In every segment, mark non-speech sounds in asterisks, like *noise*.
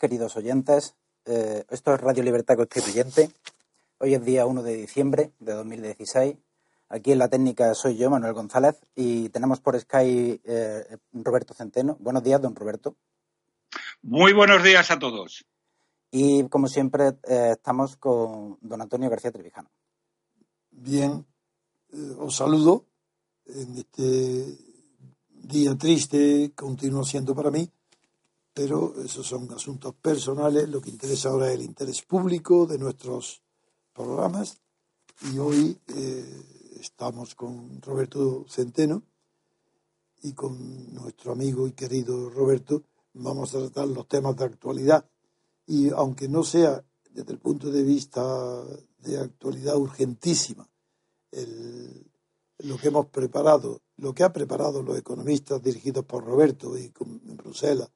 Queridos oyentes. Eh, esto es Radio Libertad Constituyente. Hoy es día 1 de diciembre de 2016. Aquí en la técnica soy yo, Manuel González, y tenemos por Sky eh, Roberto Centeno. Buenos días, don Roberto. Muy buenos días a todos. Y como siempre, eh, estamos con don Antonio García Trevijano. Bien, os saludo en este día triste, continúa siendo para mí pero esos son asuntos personales. Lo que interesa ahora es el interés público de nuestros programas. Y hoy eh, estamos con Roberto Centeno y con nuestro amigo y querido Roberto. Vamos a tratar los temas de actualidad. Y aunque no sea desde el punto de vista de actualidad urgentísima, lo que hemos preparado, lo que ha preparado los economistas dirigidos por Roberto y en Bruselas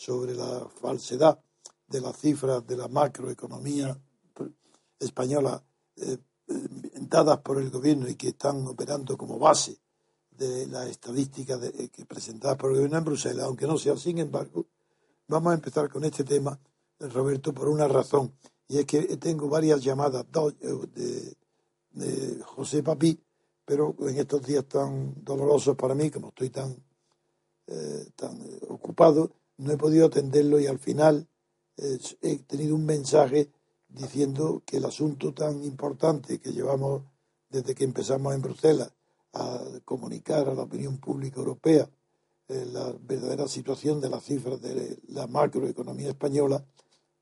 sobre la falsedad de las cifras de la macroeconomía española eh, dadas por el gobierno y que están operando como base de las estadísticas de, que presentadas por el gobierno en Bruselas, aunque no sea sin embargo, vamos a empezar con este tema, Roberto, por una razón, y es que tengo varias llamadas de, de José Papí, pero en estos días tan dolorosos para mí, como estoy tan, eh, tan ocupado, no he podido atenderlo y al final eh, he tenido un mensaje diciendo que el asunto tan importante que llevamos desde que empezamos en Bruselas a comunicar a la opinión pública europea eh, la verdadera situación de las cifras de la macroeconomía española,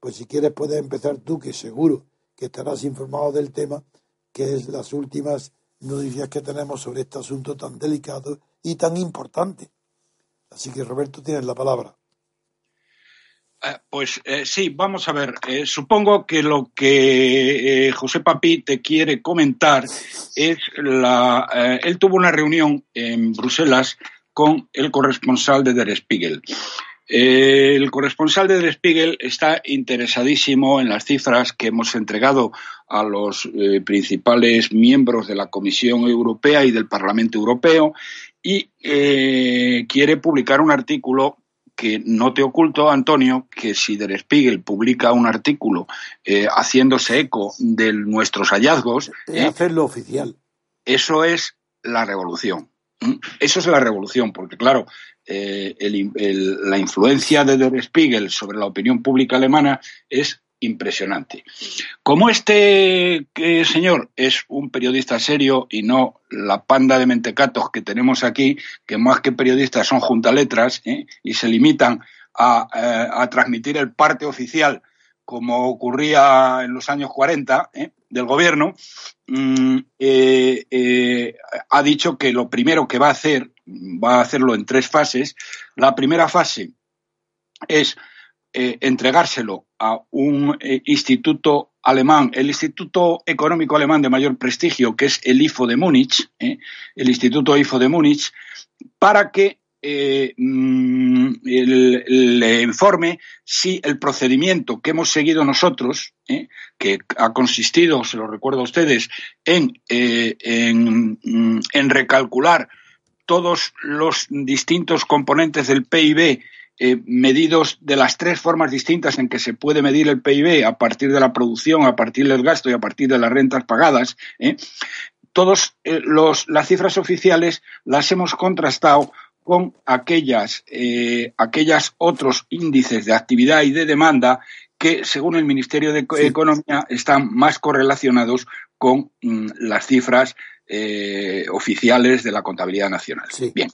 pues si quieres puedes empezar tú, que seguro que estarás informado del tema, que es las últimas noticias que tenemos sobre este asunto tan delicado y tan importante. Así que Roberto, tienes la palabra. Eh, pues eh, sí, vamos a ver. Eh, supongo que lo que José Papi te quiere comentar es la. él tuvo una reunión en Bruselas con el corresponsal de Der Spiegel. el corresponsal de Der Spiegel está interesadísimo en las cifras que hemos entregado a los principales miembros de la Comisión Europea y del Parlamento Europeo y quiere publicar un artículo que no te oculto, Antonio, que si Der Spiegel publica un artículo eh, haciéndose eco de nuestros hallazgos. Eh, hacerlo oficial. Eso es la revolución. Eso es la revolución, porque claro, eh, la influencia de Der Spiegel sobre la opinión pública alemana es impresionante. Como este señor es un periodista serio y no la panda de mentecatos que tenemos aquí, que más que periodistas son juntaletras ¿eh? y se limitan a, eh, transmitir el parte oficial como ocurría en los años 40 ¿eh? del gobierno, mm, ha dicho que lo primero que va a hacer, va a hacerlo en tres fases. La primera fase es eh, entregárselo a un eh, instituto alemán, el Instituto Económico Alemán de mayor prestigio, que es el IFO de Múnich, eh, el Instituto IFO de Múnich, para que mm, le informe si el procedimiento que hemos seguido nosotros, que ha consistido, se lo recuerdo a ustedes, en, mm, en recalcular todos los distintos componentes del PIB eh, medidos de las tres formas distintas en que se puede medir el PIB a partir de la producción, a partir del gasto y a partir de las rentas pagadas, ¿eh? todas eh, las cifras oficiales las hemos contrastado con aquellas, eh, aquellas otros índices de actividad y de demanda que, según el Ministerio de Economía, están más correlacionados con mm, las cifras eh, oficiales de la contabilidad nacional. Bien.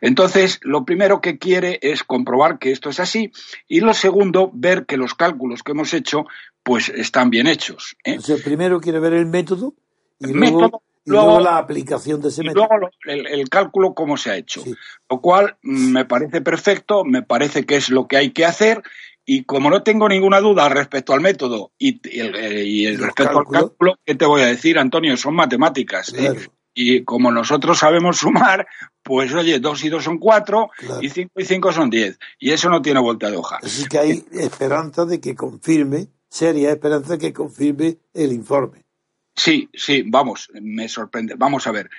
Entonces, lo primero que quiere es comprobar que esto es así y lo segundo, ver que los cálculos que hemos hecho pues están bien hechos. ¿eh? primero quiere ver el método y luego, luego, la aplicación de ese y método. Luego el, cálculo cómo se ha hecho. Lo cual mm, me parece perfecto, me parece que es lo que hay que hacer y como no tengo ninguna duda respecto al método y, el, respecto al cálculo, ¿qué te voy a decir, Antonio? Son matemáticas. ¿eh? Y como nosotros sabemos sumar, pues oye, dos y dos son cuatro y cinco y cinco son diez. Y eso no tiene vuelta de hoja. Así que hay esperanza de que confirme, seria esperanza de que confirme el informe. Sí, sí, vamos, me sorprende. Vamos a ver.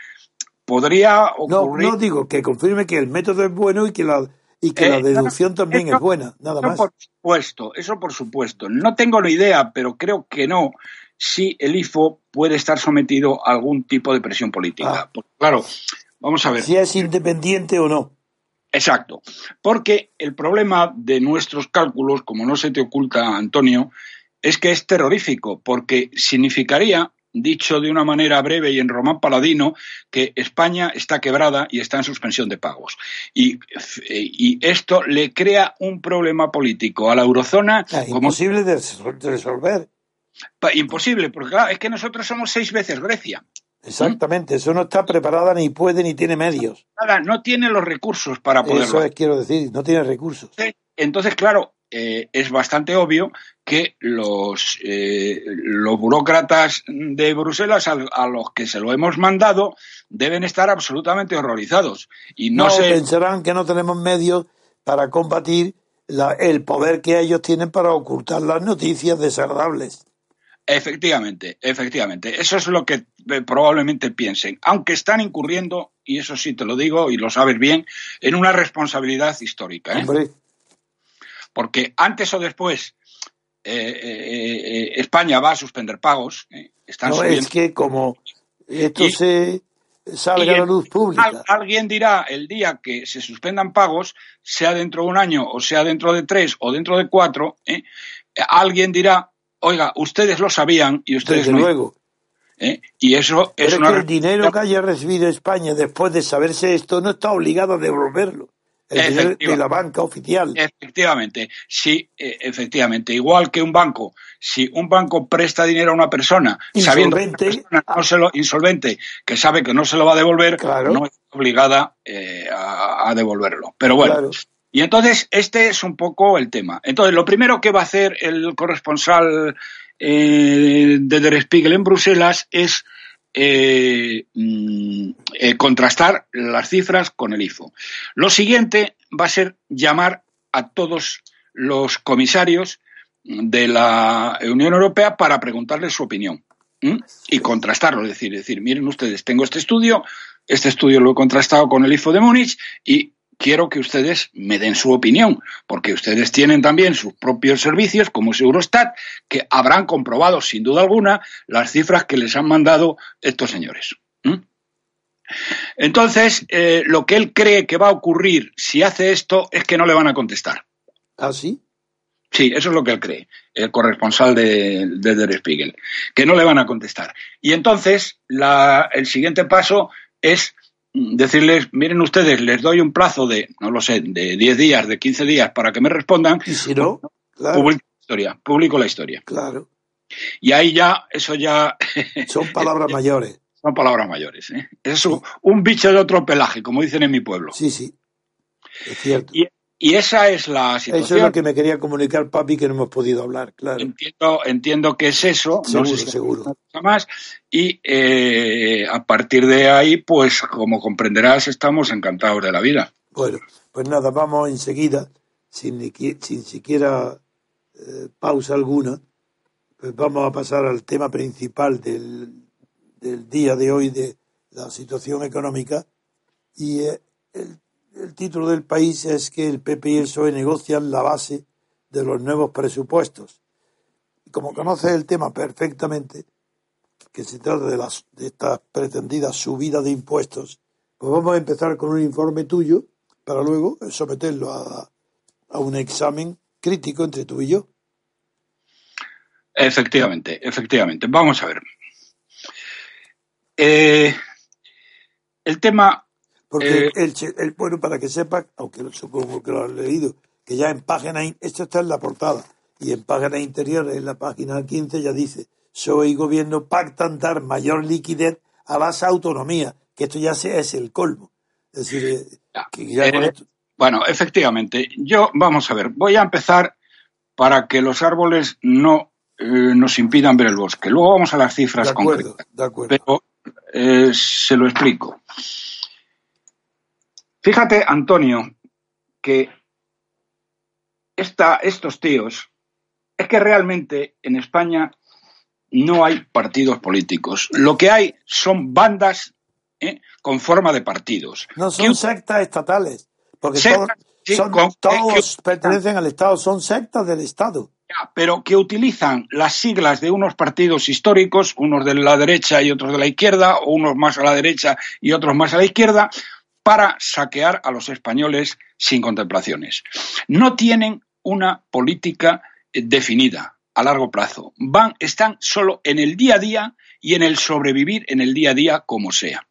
Podría ocurrir. No, no digo que confirme que el método es bueno y que la y que la eh, deducción también es buena, nada más. Por supuesto, eso por supuesto. No tengo la idea, pero creo que no, si el IFO puede estar sometido a algún tipo de presión política. Ah. claro, vamos a ver. Si es independiente o no. Exacto, porque el problema de nuestros cálculos, como no se te oculta, Antonio, es que es terrorífico, porque significaría dicho de una manera breve y en román paladino, que España está quebrada y está en suspensión de pagos. Y, esto le crea un problema político a la eurozona. Ah, imposible de resolver. Imposible, porque es que nosotros somos seis veces Grecia. Exactamente, eso no está preparada ni puede ni tiene medios. Nada, no tiene los recursos para poderlo. Eso es, quiero decir, no tiene recursos. Entonces, claro, eh, es bastante obvio que los, eh, los burócratas de Bruselas a, los que se lo hemos mandado deben estar absolutamente horrorizados. Y no, se... pensarán que no tenemos medios para combatir el poder que ellos tienen para ocultar las noticias desagradables. Efectivamente, efectivamente. Eso es lo que eh, probablemente piensen, aunque están incurriendo, y eso sí te lo digo y lo sabes bien, en una responsabilidad histórica. ¿eh? Porque antes o después eh, eh, eh, España va a suspender pagos. Están no, es que como esto se salga a la luz pública. alguien dirá el día que se suspendan pagos, sea dentro de un año o sea dentro de tres o dentro de cuatro, alguien dirá, oiga, ustedes lo sabían y ustedes Desde luego. Y eso es, que el dinero que haya recibido España después de saberse esto no está obligado a devolverlo de la banca oficial. Efectivamente, sí, e, efectivamente. Igual que un banco, si un banco presta dinero a una persona sabiendo que no se lo, insolvente, que sabe que no se lo va a devolver, no es obligada eh, a, devolverlo. Pero bueno. Y entonces, este es un poco el tema. Entonces, lo primero que va a hacer el corresponsal eh, de Der Spiegel en Bruselas es eh, mm, eh, contrastar las cifras con el IFO. Lo siguiente va a ser llamar a todos los comisarios de la Unión Europea para preguntarles su opinión y contrastarlo. Es decir, decir, miren ustedes, tengo este estudio, este estudio lo he contrastado con el IFO de Múnich y quiero que ustedes me den su opinión, porque ustedes tienen también sus propios servicios, como es Eurostat, que habrán comprobado sin duda alguna las cifras que les han mandado estos señores. Entonces, eh, lo que él cree que va a ocurrir si hace esto es que no le van a contestar. ¿Ah, sí? Sí, eso es lo que él cree, el corresponsal de, de Der Spiegel, que no le van a contestar. Y entonces, el siguiente paso es decirles, miren ustedes, les doy un plazo de, no lo sé, de 10 días, de 15 días para que me respondan. Y si no, publico la historia, publico la historia. Claro. Y ahí ya, eso ya... *laughs* Son palabras *laughs* mayores. Son palabras mayores. ¿eh? Es un, bicho de otro pelaje, como dicen en mi pueblo. Sí, sí. Es cierto. Y esa es la situación. Eso es lo que me quería comunicar, papi, que no hemos podido hablar, claro. Entiendo, entiendo que es eso. Seguro, no sé seguro. Más, y eh, a partir de ahí, pues como comprenderás, estamos encantados de la vida. Bueno, pues nada, vamos enseguida, sin, sin siquiera eh, pausa alguna, pues vamos a pasar al tema principal del, del día de hoy, de la situación económica. Y eh, el el título del país es que el PP y el PSOE negocian la base de los nuevos presupuestos. Como conoces el tema perfectamente, que se trata de, de esta pretendida subida de impuestos, pues vamos a empezar con un informe tuyo para luego someterlo a, a un examen crítico entre tú y yo. Efectivamente, efectivamente. Vamos a ver. Eh, el tema. Porque eh, el, el, bueno, para que sepa, aunque supongo que lo has leído, que ya en página. Esto está en la portada. Y en página interior, en la página 15, ya dice: PSOE y gobierno pactan dar mayor liquidez a las autonomías. Que esto ya sea, es el colmo. Es decir, eh, que ya eh, esto... Bueno, efectivamente. Yo, vamos a ver, voy a empezar para que los árboles no eh, nos impidan ver el bosque. Luego vamos a las cifras de acuerdo, concretas. De acuerdo. Pero eh, se lo explico. Fíjate, Antonio, que esta, estos tíos, es que realmente en España no hay partidos políticos. Lo que hay son bandas ¿eh? con forma de partidos. No son ¿Qué- sectas estatales, porque Sectas, todos, sí, son- con- todos pertenecen al Estado, son sectas del Estado. Ya, pero que utilizan las siglas de unos partidos históricos, unos de la derecha y otros de la izquierda, o unos más a la derecha y otros más a la izquierda, para saquear a los españoles sin contemplaciones. No tienen una política eh, definida a largo plazo. Van, están solo en el día a día y en el sobrevivir en el día a día como sea.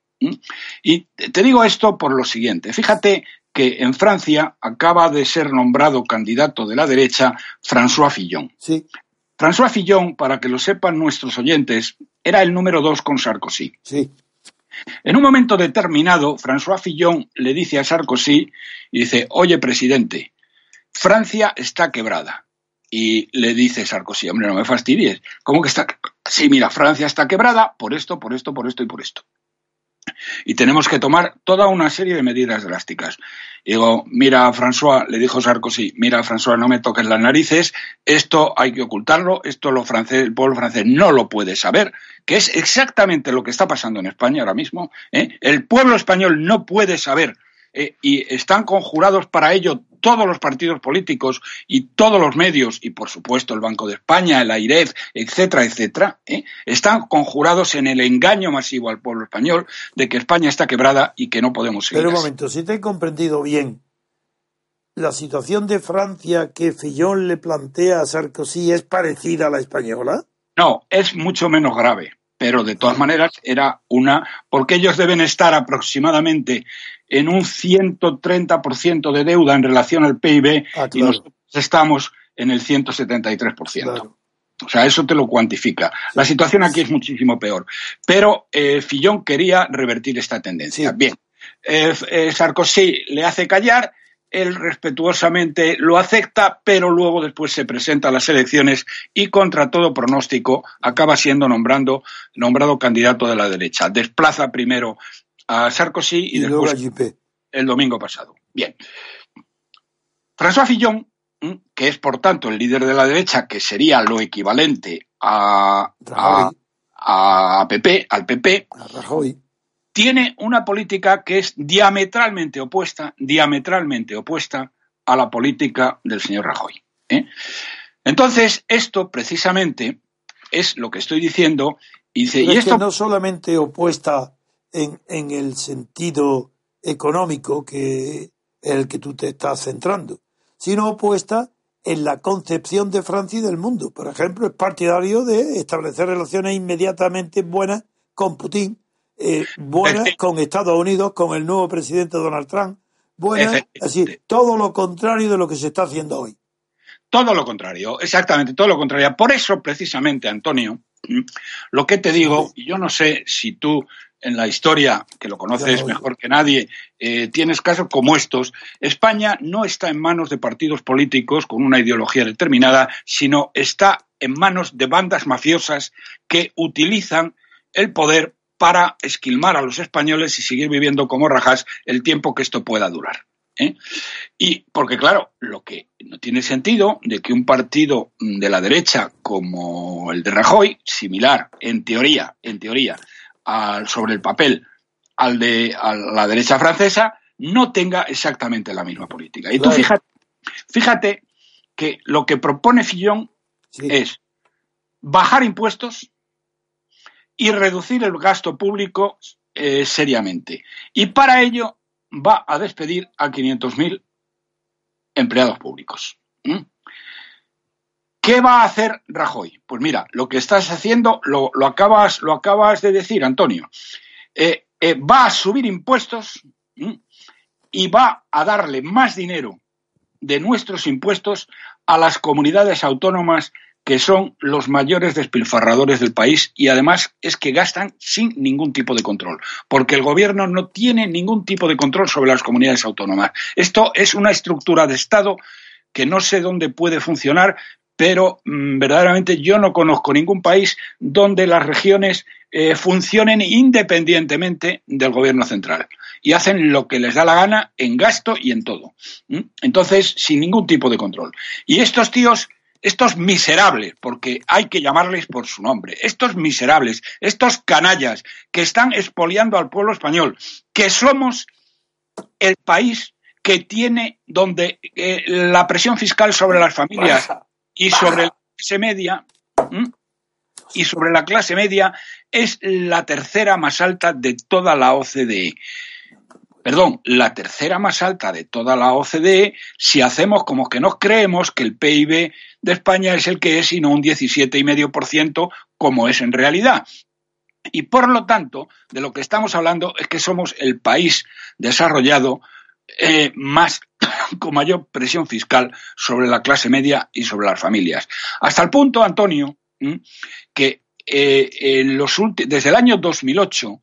Y te digo esto por lo siguiente. Fíjate que en Francia acaba de ser nombrado candidato de la derecha François Fillon. Sí, François Fillon, para que lo sepan nuestros oyentes, era el número dos con Sarkozy. sí. En un momento determinado, François Fillon le dice a Sarkozy y dice, oye, presidente, Francia está quebrada. Y le dice Sarkozy, hombre, no me fastidies. ¿Cómo que está? Sí, mira, Francia está quebrada por esto, por esto, por esto y por esto. Y tenemos que tomar toda una serie de medidas drásticas. Digo, mira, François, le dijo Sarkozy, mira, François, no me toques las narices, esto hay que ocultarlo, esto lo francés, el pueblo francés no lo puede saber, que es exactamente lo que está pasando en España ahora mismo. ¿eh? El pueblo español no puede saber eh, y están conjurados para ello todos los partidos políticos y todos los medios, y por supuesto el Banco de España, el AIREF, etcétera, etcétera, ¿eh? están conjurados en el engaño masivo al pueblo español de que España está quebrada y que no podemos seguir Pero un así. momento, si te he comprendido bien, la situación de Francia que Fillon le plantea a Sarkozy es parecida a la española. No, es mucho menos grave, pero de todas maneras era una, porque ellos deben estar aproximadamente en un 130% de deuda en relación al PIB Ah, y nosotros estamos en el 173%. Claro. O sea, eso te lo cuantifica. La situación aquí es muchísimo peor. Pero eh, Fillon quería revertir esta tendencia. Sí. Bien, Eh, eh, Sarkozy le hace callar, él respetuosamente lo acepta, pero luego después se presenta a las elecciones y contra todo pronóstico acaba siendo nombrando, nombrado candidato de la derecha. Desplaza primero a Sarkozy y, Y, luego después a Juppé. el domingo pasado. Bien. François Fillon, que es por tanto el líder de la derecha, que sería lo equivalente a, a, a PP, al PP, a Rajoy. Tiene una política que es diametralmente opuesta, diametralmente opuesta a la política del señor Rajoy. ¿eh? Entonces, esto precisamente es lo que estoy diciendo. Y, dice, Pero y es esto que no solamente opuesta en, en el sentido económico que el que tú te estás centrando, sino opuesta en la concepción de Francia y del mundo. Por ejemplo, es partidario de establecer relaciones inmediatamente buenas con Putin, eh, buenas con Estados Unidos, con el nuevo presidente Donald Trump, buenas, Efectivamente. así, todo lo contrario de lo que se está haciendo hoy. Todo lo contrario, exactamente todo lo contrario. Por eso, precisamente, Antonio, ¿m? lo que te digo, y yo no sé si tú en la historia, que lo conoces mejor que nadie, eh, tienes casos como estos, España no está en manos de partidos políticos con una ideología determinada, sino está en manos de bandas mafiosas que utilizan el poder para esquilmar a los españoles y seguir viviendo como rajas el tiempo que esto pueda durar. ¿eh? Y porque, claro, lo que no tiene sentido de que un partido de la derecha como el de Rajoy, similar en teoría, en teoría, al- sobre el papel al de a la derecha francesa, no tenga exactamente la misma política. Y tú fíjate, fíjate que lo que propone Fillon Sí. es bajar impuestos y reducir el gasto público eh, seriamente. Y para ello va a despedir a 500.000 empleados públicos. ¿Qué va a hacer Rajoy? Pues mira, lo que estás haciendo lo, acabas, lo acabas, de decir, Antonio. Eh, eh, va a subir impuestos y va a darle más dinero de nuestros impuestos a las comunidades autónomas que son los mayores despilfarradores del país y además es que gastan sin ningún tipo de control, porque el gobierno no tiene ningún tipo de control sobre las comunidades autónomas. Esto es una estructura de Estado que no sé dónde puede funcionar, pero mm, verdaderamente yo no conozco ningún país donde las regiones eh, funcionen independientemente del gobierno central y hacen lo que les da la gana en gasto y en todo. Entonces, sin ningún tipo de control. Y estos tíos, estos miserables, porque hay que llamarles por su nombre, estos miserables, estos canallas que están expoliando al pueblo español, que somos el país que tiene donde eh, la presión fiscal sobre las familias y sobre la clase media y sobre la clase media es la tercera más alta de toda la OCDE perdón, la tercera más alta de toda la OCDE si hacemos como que nos creemos que el PIB de España es el que es y no un 17,5% como es en realidad. Y por lo tanto, de lo que estamos hablando es que somos el país desarrollado eh, más *coughs* con mayor presión fiscal sobre la clase media y sobre las familias. Hasta el punto, Antonio, que eh, los desde el año 2008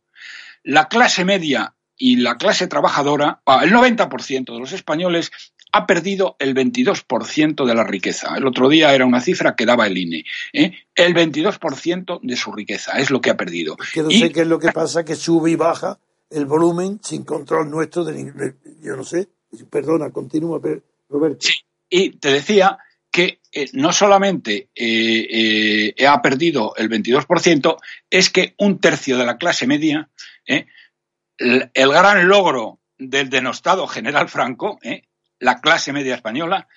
la clase media y la clase trabajadora, ah, el 90% de los españoles ha perdido el 22% de la riqueza. El otro día era una cifra que daba el INE. ¿eh? El 22% de su riqueza es lo que ha perdido. Que no sé qué es lo que pasa, que sube y baja el volumen sin control nuestro. De, yo no sé. Perdona, continúa, Roberto. Sí, y te decía que eh, no solamente eh, ha perdido el 22%, es que un tercio de la clase media el, gran logro del denostado general Franco, ¿eh? la clase media española,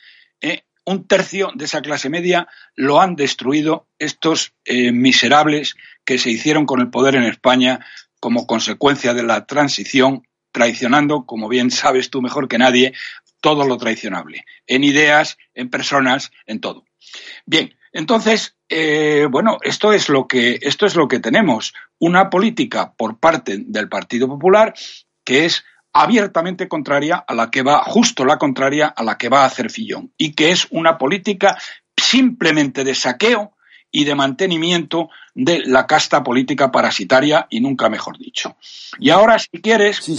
¿eh? un tercio de esa clase media lo han destruido estos eh, miserables que se hicieron con el poder en España como consecuencia de la transición, traicionando, como bien sabes tú mejor que nadie, todo lo traicionable, en ideas, en personas, en todo. Bien, entonces, eh, bueno, esto es lo que esto es lo que tenemos, una política por parte del Partido Popular que es abiertamente contraria a la que va, justo la contraria a la que va a hacer Fillón, y que es una política simplemente de saqueo y de mantenimiento de la casta política parasitaria y nunca mejor dicho. Y ahora, si quieres, sí,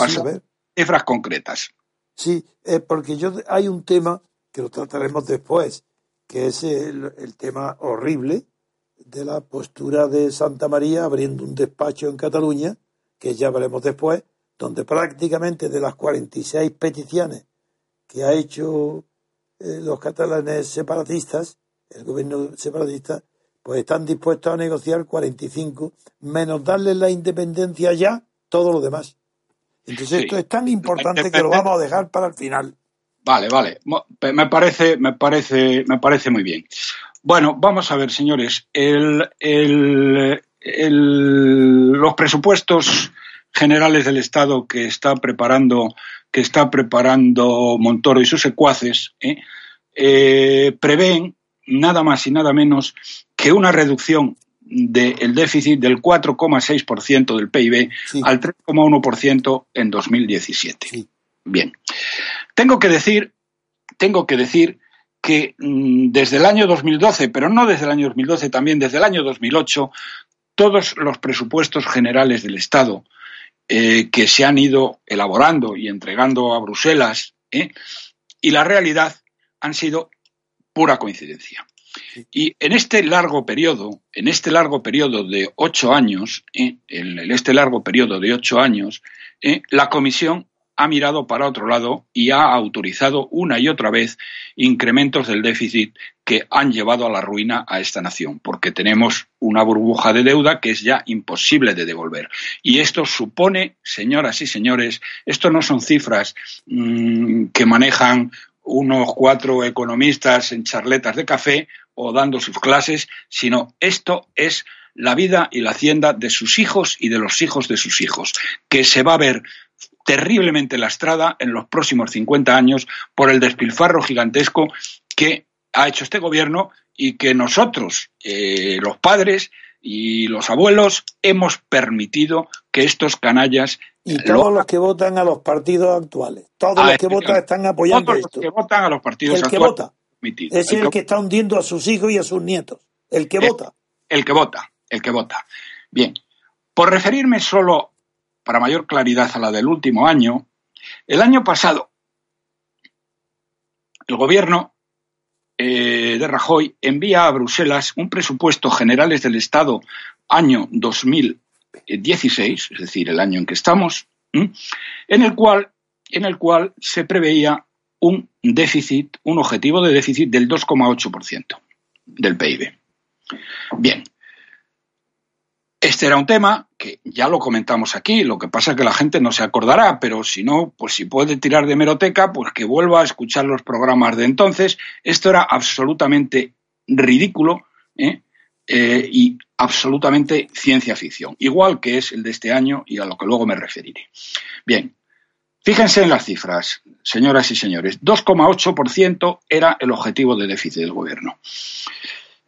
cifras concretas. Sí, eh, porque yo hay un tema que lo trataremos después, que es el, tema horrible de la postura de Santa María abriendo un despacho en Cataluña, que ya veremos después, donde prácticamente de las 46 peticiones que ha hecho eh, los catalanes separatistas, el gobierno separatista, pues están dispuestos a negociar 45, menos darles la independencia ya, todo lo demás. Entonces esto es tan importante que lo vamos a dejar para el final. Vale, vale. Me parece, me parece, me parece muy bien. Bueno, vamos a ver, señores. El, los presupuestos generales del Estado que está preparando, que está preparando Montoro y sus secuaces, ¿eh? Eh, prevén nada más y nada menos que una reducción del déficit del 4,6% del PIB al 3,1% en 2017. Bien. Tengo que decir, tengo que decir que mm, desde el año 2012, pero no desde el año 2012, también desde el año 2008, todos los presupuestos generales del Estado eh, que se han ido elaborando y entregando a Bruselas ¿eh? y la realidad han sido pura coincidencia. Y en este largo periodo, en este largo periodo de ocho años, ¿eh? en este largo periodo de ocho años, la Comisión ha mirado para otro lado y ha autorizado una y otra vez incrementos del déficit que han llevado a la ruina a esta nación, porque tenemos una burbuja de deuda que es ya imposible de devolver. Y esto supone, señoras y señores, esto no son cifras mmm, que manejan unos cuatro economistas en charletas de café o dando sus clases, sino esto es la vida y la hacienda de sus hijos y de los hijos de sus hijos, que se va a ver terriblemente lastrada en los próximos 50 años por el despilfarro gigantesco que ha hecho este gobierno y que nosotros, eh, los padres y los abuelos, hemos permitido que estos canallas. Y todos los que votan a los partidos actuales, todos los que votan están apoyando todos esto. Los que votan a los partidos el que actuales. vota. permitido. Es el, que está hundiendo a sus hijos y a sus nietos. El que El- vota. el que vota, el que vota. Bien, por referirme solo para mayor claridad a la del último año, el año pasado el gobierno eh, de Rajoy envía a Bruselas un presupuesto generales del Estado año 2016, es decir, el año en que estamos, en el cual en el cual se preveía un déficit, un objetivo de déficit del 2,8% del PIB. Bien. Este era un tema que ya lo comentamos aquí, lo que pasa es que la gente no se acordará, pero si no, pues si puede tirar de meroteca, pues que vuelva a escuchar los programas de entonces. Esto era absolutamente ridículo ¿eh? Eh, y absolutamente ciencia ficción, igual que es el de este año y a lo que luego me referiré. Bien, fíjense en las cifras, señoras y señores. 2,8% era el objetivo de déficit del gobierno.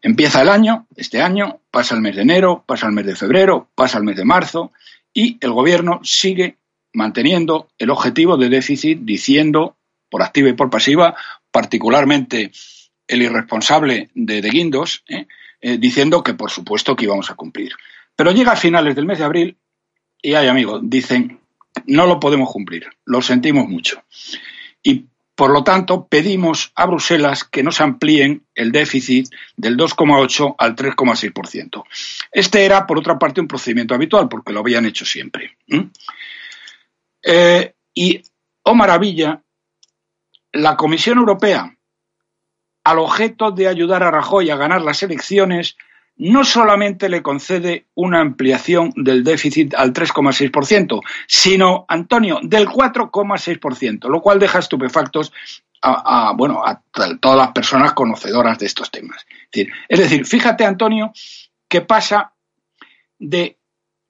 Empieza el año, este año, pasa el mes de enero, pasa el mes de febrero, pasa el mes de marzo y el gobierno sigue manteniendo el objetivo de déficit diciendo, por activa y por pasiva, particularmente el irresponsable de, de Guindos, ¿eh? Eh, diciendo que por supuesto que íbamos a cumplir. Pero llega a finales del mes de abril y hay amigos, dicen, no lo podemos cumplir, lo sentimos mucho. Y por lo tanto, pedimos a Bruselas que nos amplíen el déficit del 2,8 al 3,6%. Este era, por otra parte, un procedimiento habitual, porque lo habían hecho siempre. Eh, y, oh maravilla, la Comisión Europea, al objeto de ayudar a Rajoy a ganar las elecciones, no solamente le concede una ampliación del déficit al 3,6%, sino, Antonio, del 4,6%, lo cual deja estupefactos a, a, bueno, a todas las personas conocedoras de estos temas. Es decir, es decir, fíjate, Antonio, que pasa de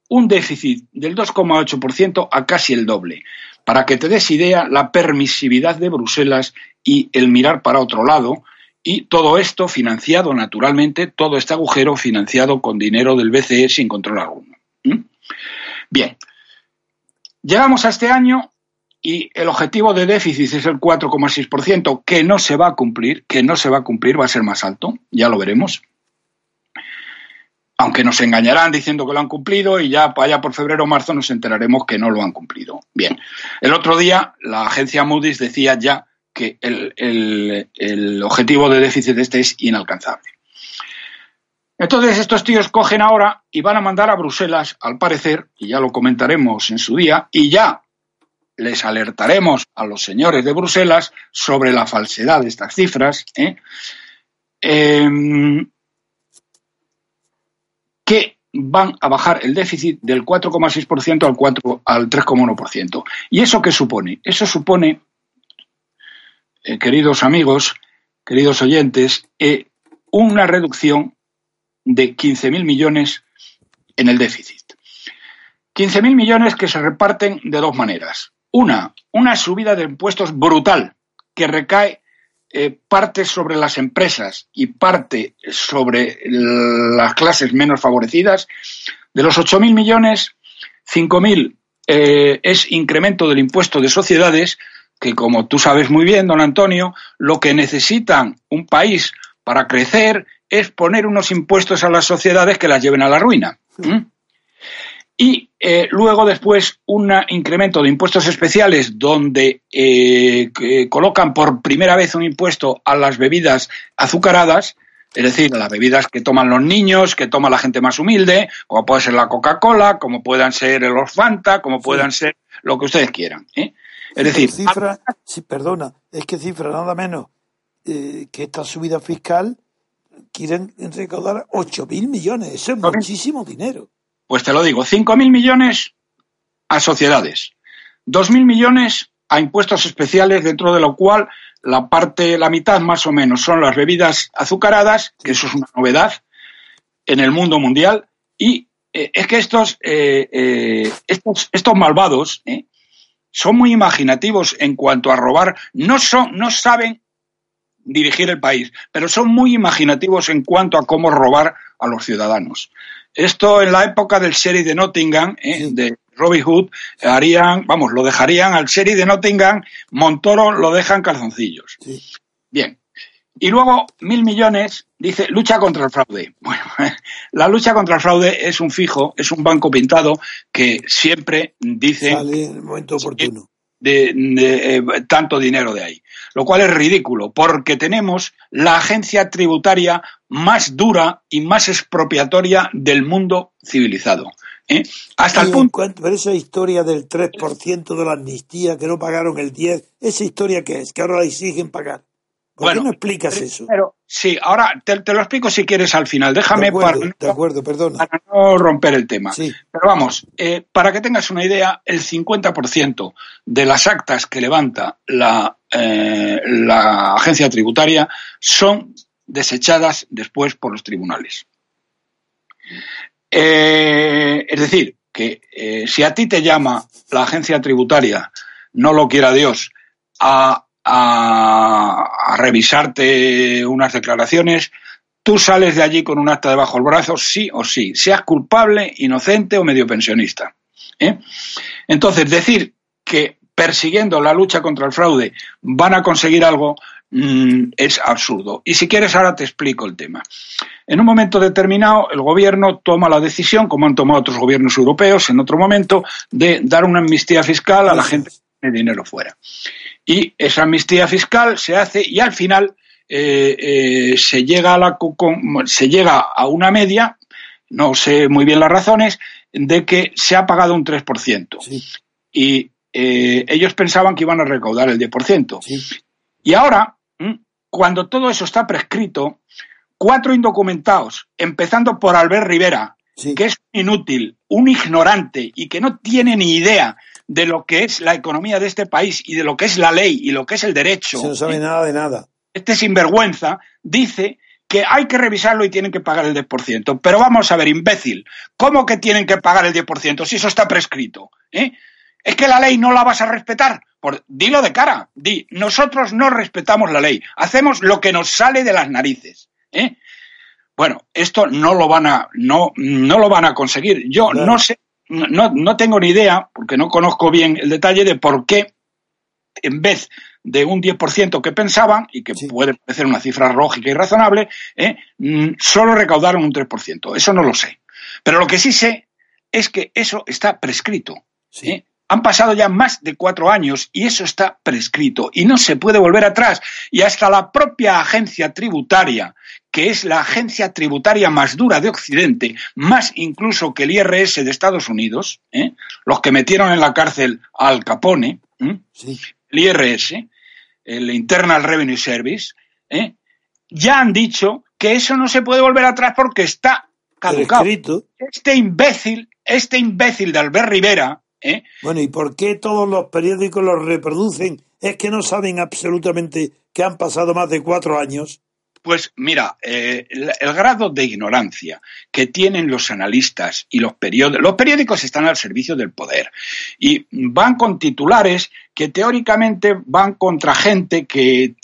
un déficit del 2,8% a casi el doble. Para que te des idea la permisividad de Bruselas y el mirar para otro lado, y todo esto financiado naturalmente, todo este agujero financiado con dinero del BCE sin control alguno. Bien, llegamos a este año y el objetivo de déficit es el 4,6%, que no se va a cumplir, que no se va a cumplir, va a ser más alto, ya lo veremos. Aunque nos engañarán diciendo que lo han cumplido y ya allá por febrero o marzo nos enteraremos que no lo han cumplido. Bien, el otro día la agencia Moody's decía ya que el, el, objetivo de déficit este es inalcanzable. Entonces estos tíos cogen ahora y van a mandar a Bruselas, al parecer, y ya lo comentaremos en su día, y ya les alertaremos a los señores de Bruselas sobre la falsedad de estas cifras, ¿eh? Eh, que van a bajar el déficit del 4,6% al, 4, al 3,1%. ¿Y eso qué supone? Eso supone eh, queridos amigos, queridos oyentes, eh, una reducción de 15.000 millones en el déficit. 15.000 millones que se reparten de dos maneras. Una, una subida de impuestos brutal que recae eh, parte sobre las empresas y parte sobre las clases menos favorecidas. De los 8.000 millones, 5.000 es incremento del impuesto de sociedades que como tú sabes muy bien, don Antonio, lo que necesitan un país para crecer es poner unos impuestos a las sociedades que las lleven a la ruina. ¿Mm? Y eh, luego después un incremento de impuestos especiales donde eh, que colocan por primera vez un impuesto a las bebidas azucaradas, es decir, a las bebidas que toman los niños, que toma la gente más humilde, como puede ser la Coca-Cola, como puedan ser los Fanta, como puedan sí. ser lo que ustedes quieran. ¿eh? Es decir, cifra, sí, perdona, es que cifra nada menos eh, que esta subida fiscal quieren recaudar 8.000 millones. Eso es muchísimo dinero. Pues te lo digo, 5.000 millones a sociedades, 2.000 millones a impuestos especiales, dentro de lo cual la parte, la mitad más o menos son las bebidas azucaradas, que eso es una novedad en el mundo mundial, y eh, es que estos, eh, estos, estos malvados, son muy imaginativos en cuanto a robar, no son, no saben dirigir el país, pero son muy imaginativos en cuanto a cómo robar a los ciudadanos. Esto en la época del sheriff de Nottingham, ¿eh? de Robin Hood, harían, vamos, lo dejarían al sheriff de Nottingham, Montoro lo dejan calzoncillos. Bien. Y luego, mil millones, dice, lucha contra el fraude. *laughs* Bueno, la lucha contra el fraude es un fijo, es un banco pintado que siempre dice... Sale en el momento oportuno. De, de, eh, tanto dinero de ahí. Lo cual es ridículo, porque tenemos la agencia tributaria más dura y más expropiatoria del mundo civilizado. ¿eh? Hasta el punto. Cuanto, pero esa historia del 3% de la amnistía, que no pagaron el 10%, ¿esa historia qué es? Que ahora la exigen pagar. ¿Por Bueno, qué no explicas eso? Pero, sí, ahora te, te lo explico si quieres al final. Déjame de acuerdo, para, de acuerdo, perdona. para no romper el tema. Sí. Pero vamos, eh, para que tengas una idea, el 50% de las actas que levanta la, eh, la agencia tributaria son desechadas después por los tribunales. Eh, es decir, que eh, si a ti te llama la agencia tributaria, no lo quiera Dios, a, a, a revisarte unas declaraciones, tú sales de allí con un acta debajo del brazo, sí o sí, seas culpable, inocente o medio pensionista. ¿eh? Entonces, decir que persiguiendo la lucha contra el fraude van a conseguir algo mm, es absurdo. Y si quieres, ahora te explico el tema. En un momento determinado, el gobierno toma la decisión, como han tomado otros gobiernos europeos en otro momento, de dar una amnistía fiscal a la gente que tiene dinero fuera. Y esa amnistía fiscal se hace y al final eh, eh, se, llega a la, se llega a una media, no sé muy bien las razones, de que se ha pagado un 3%. Sí. Y eh, ellos pensaban que iban a recaudar el 10%. Sí. Y ahora, cuando todo eso está prescrito, cuatro indocumentados, empezando por Albert Rivera, Sí. que es inútil, un ignorante y que no tiene ni idea de lo que es la economía de este país y de lo que es la ley y lo que es el derecho. Se no sabe nada de nada. Este sinvergüenza dice que hay que revisarlo y tienen que pagar el 10%. Pero vamos a ver, imbécil, ¿cómo que tienen que pagar el 10% si eso está prescrito? ¿Eh? Es que la ley no la vas a respetar. Por, dilo de cara, di, nosotros no respetamos la ley, hacemos lo que nos sale de las narices. ¿eh? Bueno, esto no lo van a, no, no lo van a conseguir. Yo Claro. no sé, no, no tengo ni idea, porque no conozco bien el detalle de por qué, en vez de un 10% que pensaban, y que Sí. puede parecer una cifra lógica y razonable, ¿eh? Mm, solo recaudaron un 3%. Eso no lo sé. Pero lo que sí sé es que eso está prescrito. Sí. ¿eh? Han pasado ya más de cuatro años y eso está prescrito y no se puede volver atrás. Y hasta la propia agencia tributaria, que es la agencia tributaria más dura de Occidente, más incluso que el IRS de Estados Unidos, ¿eh? los que metieron en la cárcel a Al Capone, ¿eh? Sí. el IRS, el Internal Revenue Service, ¿eh? ya han dicho que eso no se puede volver atrás porque está caducado. Este imbécil, este imbécil de Albert Rivera, ¿eh? Bueno, ¿y por qué todos los periódicos los reproducen? Es que no saben absolutamente que han pasado más de cuatro años. Pues mira, eh, el, grado de ignorancia que tienen los analistas y los periódicos, los periódicos están al servicio del poder y van con titulares que teóricamente van contra gente que,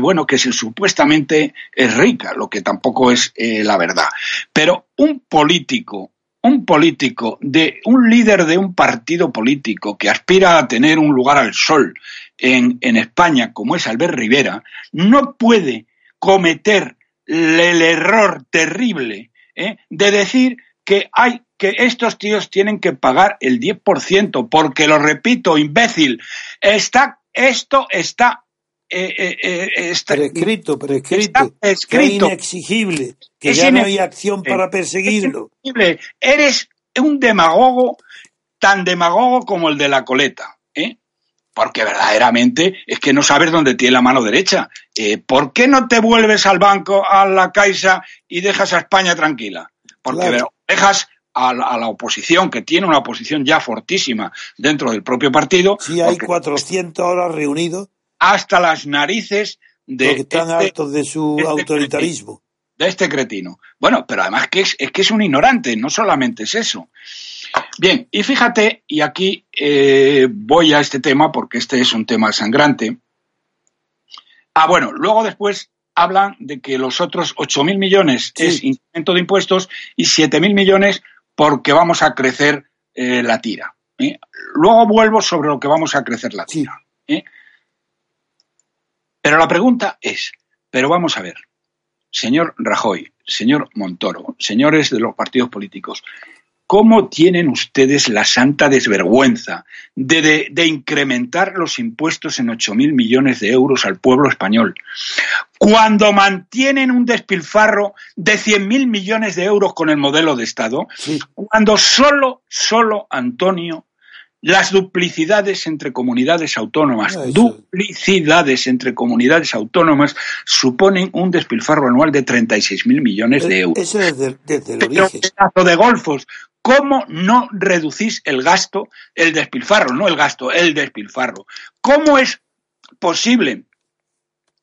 bueno, que supuestamente es rica, lo que tampoco es eh, la verdad. Pero un político, un político de un líder de un partido político que aspira a tener un lugar al sol en, en España, como es Albert Rivera, no puede cometer el error terrible ¿eh? de decir que hay que estos tíos tienen que pagar el 10%, porque lo repito, imbécil, está, esto está, eh, eh, eh, está Prescrito, prescrito. Está Que es prescrito. inexigible. Que Es ya no hay acción para perseguirlo. Eres un demagogo tan demagogo como el de la coleta, ¿eh? Porque verdaderamente es que no sabes dónde tiene la mano derecha. Eh, ¿Por qué no te vuelves al banco, a la Caixa y dejas a España tranquila? Porque Claro. dejas a la, a la oposición, que tiene una oposición ya fortísima dentro del propio partido, Sí, hay porque 400 horas reunidos hasta las narices de porque están este- hartos de su este autoritarismo. de este cretino. Bueno, pero además que es, es que es un ignorante, no solamente es eso. Bien, y fíjate, y aquí eh, voy a este tema porque este es un tema sangrante. Ah, bueno, luego después hablan de que los otros 8.000 millones es incremento de impuestos y 7.000 millones porque vamos a crecer eh, la tira. ¿eh? Luego vuelvo sobre lo que vamos a crecer la tira. Pero la pregunta es, pero vamos a ver, señor Rajoy, señor Montoro, señores de los partidos políticos, ¿Cómo tienen ustedes la santa desvergüenza de, incrementar los impuestos en 8.000 millones de euros al pueblo español? Cuando mantienen un despilfarro de 100.000 millones de euros con el modelo de Estado, cuando solo, solo Antonio las duplicidades entre comunidades autónomas, duplicidades entre comunidades autónomas suponen un despilfarro anual de 36.000 millones de euros. Eso es desde, el origen. de golfos. ¿Cómo no reducís el gasto, el despilfarro, no el gasto, el despilfarro? ¿Cómo es posible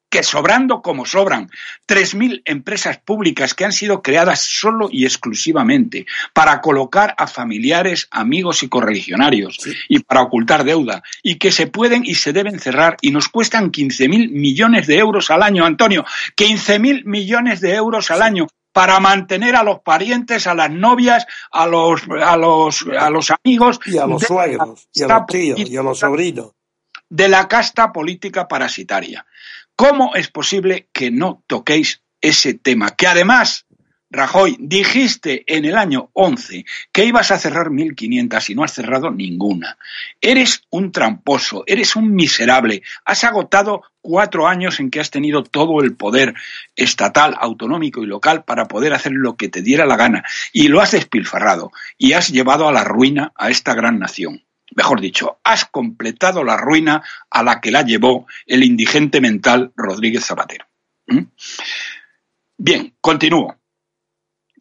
que sobrando como sobran 3.000 empresas públicas que han sido creadas solo y exclusivamente para colocar a familiares, amigos y correligionarios y para ocultar deuda y que se pueden y se deben cerrar y nos cuestan 15.000 millones de euros al año, Antonio, 15.000 millones de euros al año para mantener a los parientes, a las novias, a los, a los, a los amigos. Y a los suegros, y a los tíos, y a los sobrinos. De la casta política parasitaria. ¿Cómo es posible que no toquéis ese tema? Que además, Rajoy, dijiste en el año 11 que ibas a cerrar 1.500 y no has cerrado ninguna. Eres un tramposo, eres un miserable. Has agotado cuatro años en que has tenido todo el poder estatal, autonómico y local para poder hacer lo que te diera la gana. Y lo has despilfarrado y has llevado a la ruina a esta gran nación mejor dicho, has completado la ruina a la que la llevó el indigente mental Rodríguez Zapatero. ¿Mm? Bien, continúo.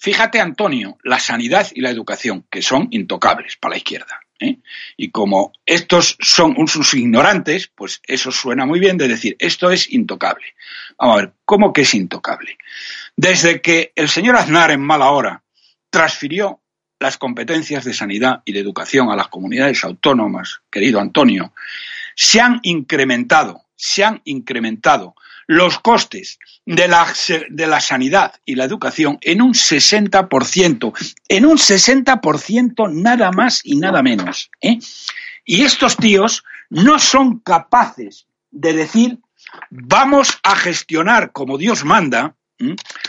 Fíjate, Antonio, la sanidad y la educación, que son intocables para la izquierda. ¿eh? Y como estos son sus ignorantes, pues eso suena muy bien de decir, esto es intocable. Vamos a ver, ¿cómo que es intocable? Desde que el señor Aznar en mala hora transfirió las competencias de sanidad y de educación a las comunidades autónomas, querido Antonio, se han incrementado, se han incrementado los costes de la, de la sanidad y la educación en un 60%, en un 60% nada más y nada menos. ¿eh? Y estos tíos no son capaces de decir vamos a gestionar como Dios manda.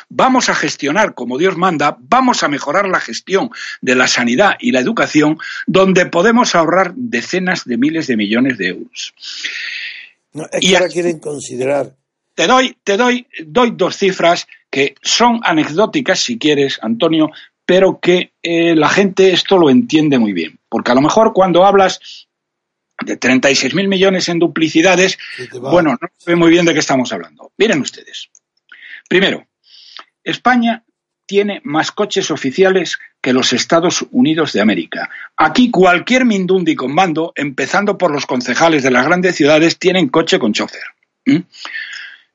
Vamos a gestionar como Dios manda, vamos a mejorar la gestión de la sanidad y la educación, donde podemos ahorrar decenas de miles de millones de euros. y ahora quieren considerar. Te doy, te doy, doy dos cifras que son anecdóticas, si quieres, Antonio, pero que eh, la gente esto lo entiende muy bien. Porque a lo mejor cuando hablas de 36.000 millones en duplicidades, bueno, no sé muy bien de qué estamos hablando. Miren ustedes. Primero, España tiene más coches oficiales que los Estados Unidos de América. Aquí cualquier mindundi con mando, empezando por los concejales de las grandes ciudades, tienen coche con chofer.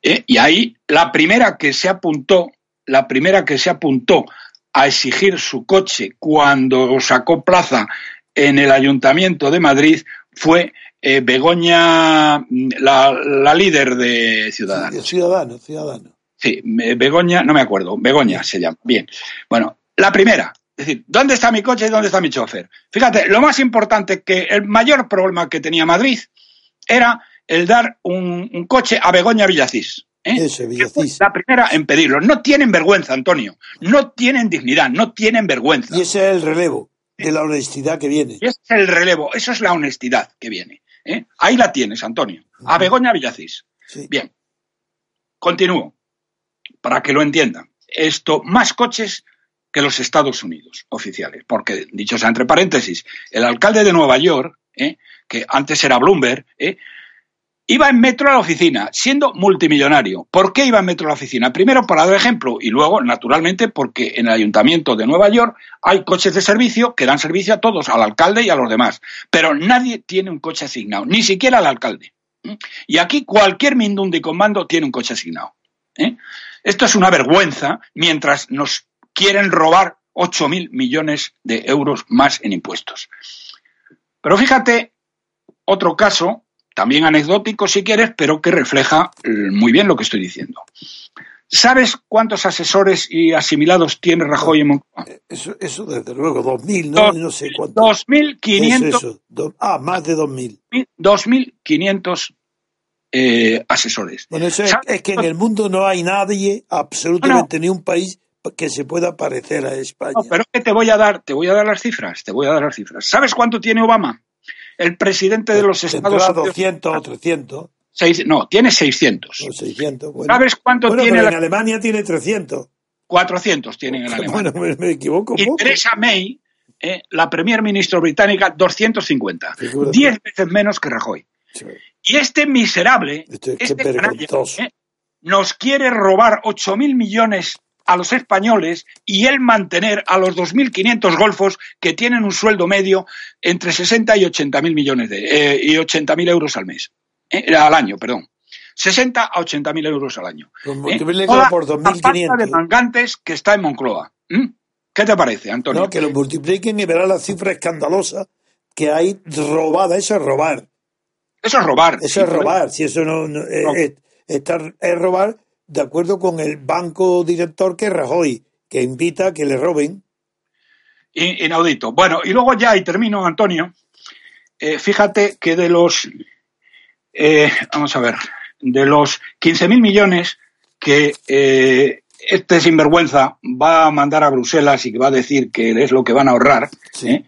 Eh, y ahí la primera que se apuntó, la primera que se apuntó a exigir su coche cuando sacó plaza en el Ayuntamiento de Madrid fue eh, Begoña, la, líder de Ciudadanos. ciudadano, ciudadano. Sí, Begoña, no me acuerdo, Begoña se llama. Bien. Bueno, la primera, es decir, ¿dónde está mi coche y dónde está mi chofer? Fíjate, lo más importante que el mayor problema que tenía Madrid era el dar un, coche a Begoña Villacís. ¿eh? La primera en pedirlo. No tienen vergüenza, Antonio. No tienen dignidad, no tienen vergüenza. Y ese es el relevo de la honestidad que viene. ese es el relevo, eso es la honestidad que viene. ¿eh? Ahí la tienes, Antonio. A Begoña Villacís. Bien. Continúo para que lo entiendan. Esto, más coches que los Estados Unidos oficiales. Porque, dicho sea entre paréntesis, el alcalde de Nueva York, ¿eh? que antes era Bloomberg, ¿eh? Iba en metro a la oficina, siendo multimillonario. ¿Por qué iba en metro a la oficina? Primero, para dar ejemplo, y luego, naturalmente, porque en el ayuntamiento de Nueva York hay coches de servicio que dan servicio a todos, al alcalde y a los demás. Pero nadie tiene un coche asignado, ni siquiera al alcalde. Y aquí cualquier Mindundi con mando tiene un coche asignado. ¿eh? Esto es una vergüenza mientras nos quieren robar 8.000 millones de euros más en impuestos. Pero fíjate, otro caso, también anecdótico si quieres, pero que refleja eh, muy bien lo que estoy diciendo. ¿Sabes cuántos asesores y asimilados tiene Rajoy en Moncloa? Eh, eso, eso desde luego, 2.000, ¿no? no sé cuánto. 2.500. ah, más de 2.000. 2.500 eh, asesores. Bueno, eso es, es, que en el mundo no hay nadie, absolutamente no. ni un país que se pueda parecer a España. No, pero que te voy a dar, te voy a dar las cifras, te voy a dar las cifras. ¿Sabes cuánto tiene Obama? El presidente de los Estados Unidos. 200 o 300. Seis, no, tiene 600. No, 600 bueno. ¿Sabes cuánto bueno, tiene? Pero la... en Alemania tiene 300. 400 tienen en *laughs* Alemania. Bueno, me, equivoco. Y poco. Theresa May, eh, la premier ministra británica, 250. Figúrate. 10 veces menos que Rajoy. Sí. Y este miserable, Esto es que este canalla, eh, nos quiere robar 8.000 millones a los españoles y él mantener a los 2.500 golfos que tienen un sueldo medio entre 60 y 80.000 millones de eh, y 80.000 euros al mes, eh, al año, perdón. 60 a 80.000 euros al año. Pues ¿eh? Toda por la pasta de 2.500. mangantes que está en Moncloa. ¿Mm? ¿Qué te parece, Antonio? No, que lo multipliquen y verán la cifra escandalosa que hay robada. Eso es robar. Eso es robar. Eso es robar. Si eso no, no- eh, No. eh, es robar de acuerdo con el banco director que es Rajoy, que invita a que le roben. Inaudito. Bueno, y luego ya, y termino, Antonio. eh, fíjate que de los. eh, vamos a ver. De los 15.000 millones que eh, este sinvergüenza va a mandar a Bruselas y que va a decir que es lo que van a ahorrar. Sí. ¿eh?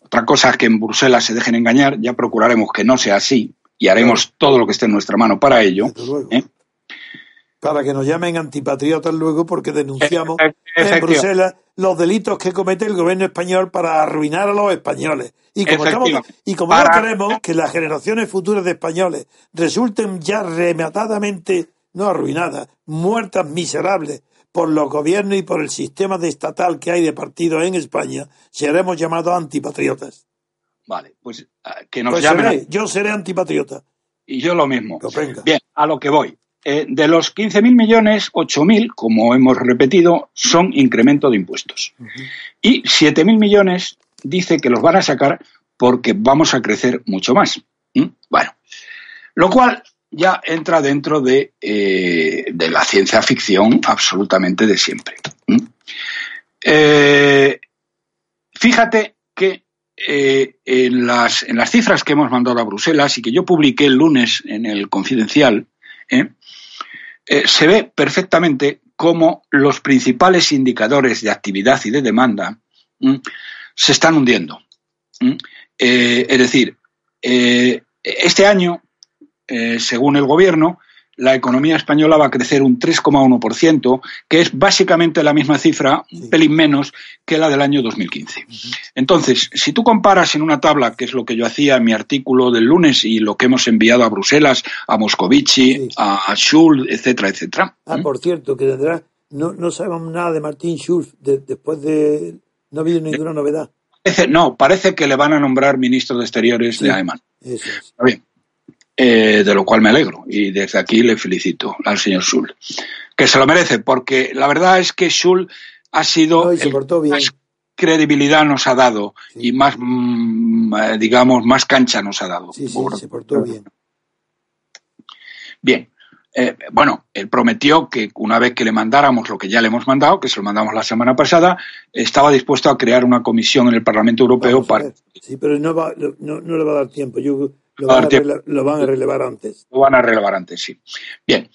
Otra cosa es que en Bruselas se dejen engañar. Ya procuraremos que no sea así y haremos todo lo que esté en nuestra mano para ello. ¿Eh? Para que nos llamen antipatriotas luego porque denunciamos Efe- en efectivo. Bruselas los delitos que comete el gobierno español para arruinar a los españoles. Y como, estamos- y como Para- no queremos que las generaciones futuras de españoles resulten ya rematadamente, no arruinadas, muertas miserables por los gobiernos y por el sistema de estatal que hay de partidos en España, seremos llamados antipatriotas. Vale, pues ah, que nos Pues llamen. seré, yo seré antipatriota. Y yo lo mismo. Pues. Bien, a lo que voy. Eh, de los 15.000 millones, 8.000, como hemos repetido, son incremento de impuestos. Y 7.000 millones dice que los van a sacar porque vamos a crecer mucho más. ¿Mm? Bueno, lo cual ya entra dentro de, eh, de la ciencia ficción absolutamente de siempre. ¿Mm? Eh, fíjate que eh, en, las, en las cifras que hemos mandado a Bruselas y que yo publiqué el lunes en el Confidencial, ¿eh? Eh, se ve perfectamente cómo los principales indicadores de actividad y de demanda ¿m? se están hundiendo. ¿m? Eh, es decir, eh, este año, según el gobierno, la economía española va a crecer un 3,1%, que es básicamente la misma cifra, un pelín menos que la del año 2015. Entonces, si tú comparas en una tabla, que es lo que yo hacía en mi artículo del lunes y lo que hemos enviado a Bruselas, a Moscovici, Sí. a Schulz, etcétera, etcétera. Ah, por cierto, que tendrá, no, no sabemos nada de Martín Schulz de- después de... No ha habido ninguna novedad. Parece- no, parece que le van a nombrar ministro de Exteriores Sí. de Alemania. Eso es. Está bien. Eh, de lo cual me alegro y desde aquí le felicito al señor Schulz, que se lo merece, porque la verdad es que Schulz ha sido No, el bien. más credibilidad nos ha dado Sí. y más, mm, eh, digamos, más cancha nos ha dado. Sí, sí, Por- se portó bien. Bien. Eh, bueno, él prometió que una vez que le mandáramos lo que ya le hemos mandado, que se lo mandamos la semana pasada, estaba dispuesto a crear una comisión en el Parlamento Europeo para. Sí, pero no, va, no, no le va a dar tiempo. Yo, lo, a van a relevar antes. lo van a relevar antes, sí. Bien,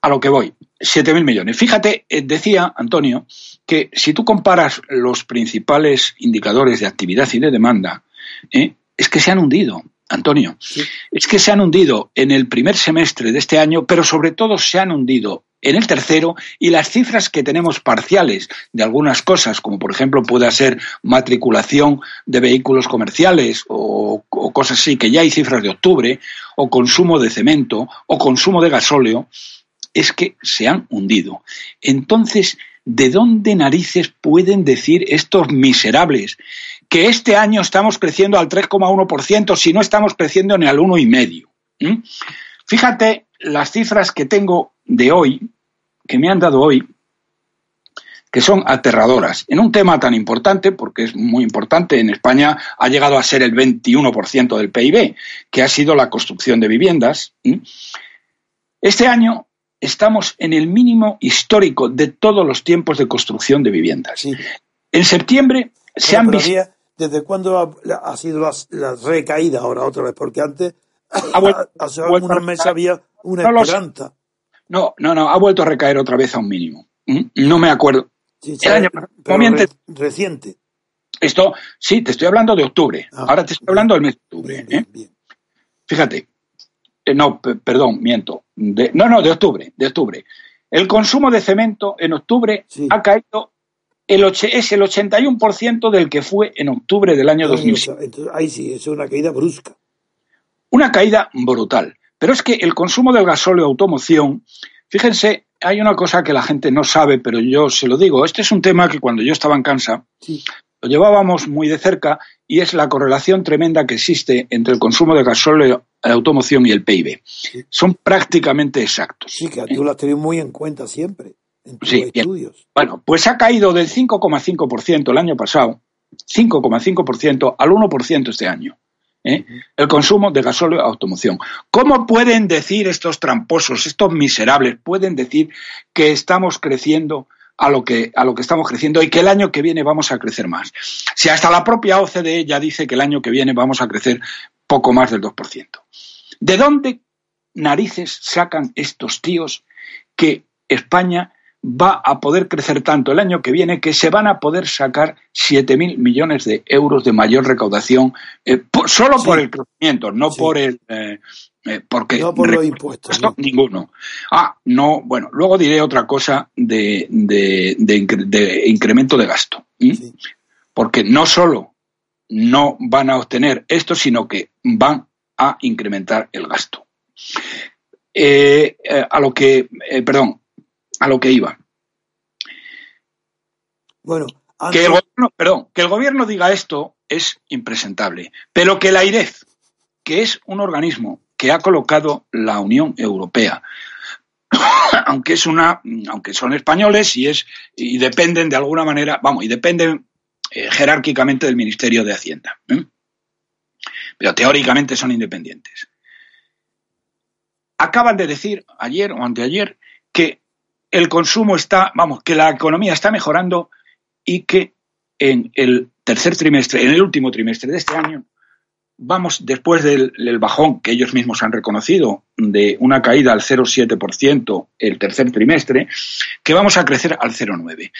a lo que voy, 7.000 millones. Fíjate, eh, decía Antonio, que si tú comparas los principales indicadores de actividad y de demanda, ¿eh? es que se han hundido, Antonio. Sí. Es que se han hundido en el primer semestre de este año, pero sobre todo se han hundido en el tercero y las cifras que tenemos parciales de algunas cosas, como por ejemplo pueda ser matriculación de vehículos comerciales o, o cosas así, que ya hay cifras de octubre, o consumo de cemento, o consumo de gasóleo, es que se han hundido. Entonces, ¿de dónde narices pueden decir estos miserables que este año estamos creciendo al 3,1% si no estamos creciendo ni al 1,5%? ¿Mm? Fíjate las cifras que tengo de hoy, que me han dado hoy, que son aterradoras. En un tema tan importante, porque es muy importante, en España ha llegado a ser el 21% del PIB, que ha sido la construcción de viviendas. Este año estamos en el mínimo histórico de todos los tiempos de construcción de viviendas. En septiembre se han visto... ¿Desde cuándo ha, sido la, recaída ahora otra vez? Porque antes, *laughs* hace algunos meses había una no esperanza. No, no, no, ha vuelto a recaer otra vez a un mínimo. No me acuerdo. el año, reciente. Esto, sí, te estoy hablando de octubre. Ah, ahora te estoy hablando del mes de octubre. ¿eh? Fíjate, eh, no, perdón, miento. no, no, de octubre, de octubre. El consumo de cemento en octubre ha caído, el es el 81% del que fue en octubre del año 2007. ahí sí, es una caída brusca. Una caída brutal. Pero es que el consumo del gasóleo automoción, fíjense, hay una cosa que la gente no sabe, pero yo se lo digo. Este es un tema que cuando yo estaba en Cansa, lo llevábamos muy de cerca y es la correlación tremenda que existe entre el consumo de gasóleo automoción y el PIB. Son prácticamente exactos. Sí, que tú lo has tenido muy en cuenta siempre en tus estudios. Bueno, pues ha caído del 5,5% el año pasado, 5,5% al 1% este año. ¿eh? El consumo de gasóleo a automoción. ¿Cómo pueden decir estos tramposos, estos miserables, pueden decir que estamos creciendo a lo que, a lo que estamos creciendo y que el año que viene vamos a crecer más? Si hasta la propia OCDE ya dice que el año que viene vamos a crecer poco más del 2%. ¿De dónde narices sacan estos tíos que España va a poder crecer tanto el año que viene que se van a poder sacar 7.000 millones de euros de mayor recaudación eh, solo por el crecimiento, no por el... Eh, eh, porque no por los impuestos. Ninguno. Ah, no, bueno, luego diré otra cosa de, incremento de gasto. Porque no solo no van a obtener esto, sino que van a incrementar el gasto. Eh, eh, a lo que, perdón, a lo que iba. Bueno, que el gobierno, perdón, que el gobierno diga esto es impresentable, pero que la IREF, que es un organismo que ha colocado la Unión Europea, *coughs* aunque es una, aunque son españoles y es y dependen de alguna manera, vamos, y dependen eh, jerárquicamente del Ministerio de Hacienda. ¿eh? Pero teóricamente son independientes. Acaban de decir ayer o anteayer que el consumo está, vamos, que la economía está mejorando y que en el tercer trimestre, en el último trimestre de este año, vamos, después del, bajón que ellos mismos han reconocido de una caída al 0,7% el tercer trimestre, que vamos a crecer al 0,9%.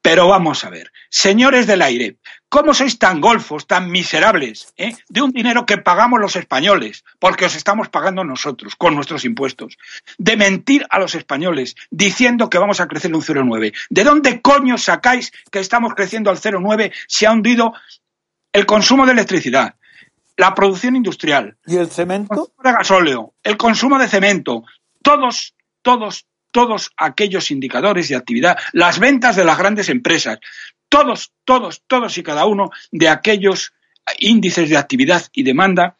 Pero vamos a ver, señores del aire, ¿cómo sois tan golfos, tan miserables, eh, de un dinero que pagamos los españoles, porque os estamos pagando nosotros, con nuestros impuestos, de mentir a los españoles diciendo que vamos a crecer un 0,9%? ¿De dónde coño sacáis que estamos creciendo al 0,9% si ha hundido el consumo de electricidad, la producción industrial. ¿Y el cemento? El de gasóleo, el consumo de cemento, todos, todos, todos aquellos indicadores de actividad, las ventas de las grandes empresas, todos, todos, todos y cada uno de aquellos índices de actividad y demanda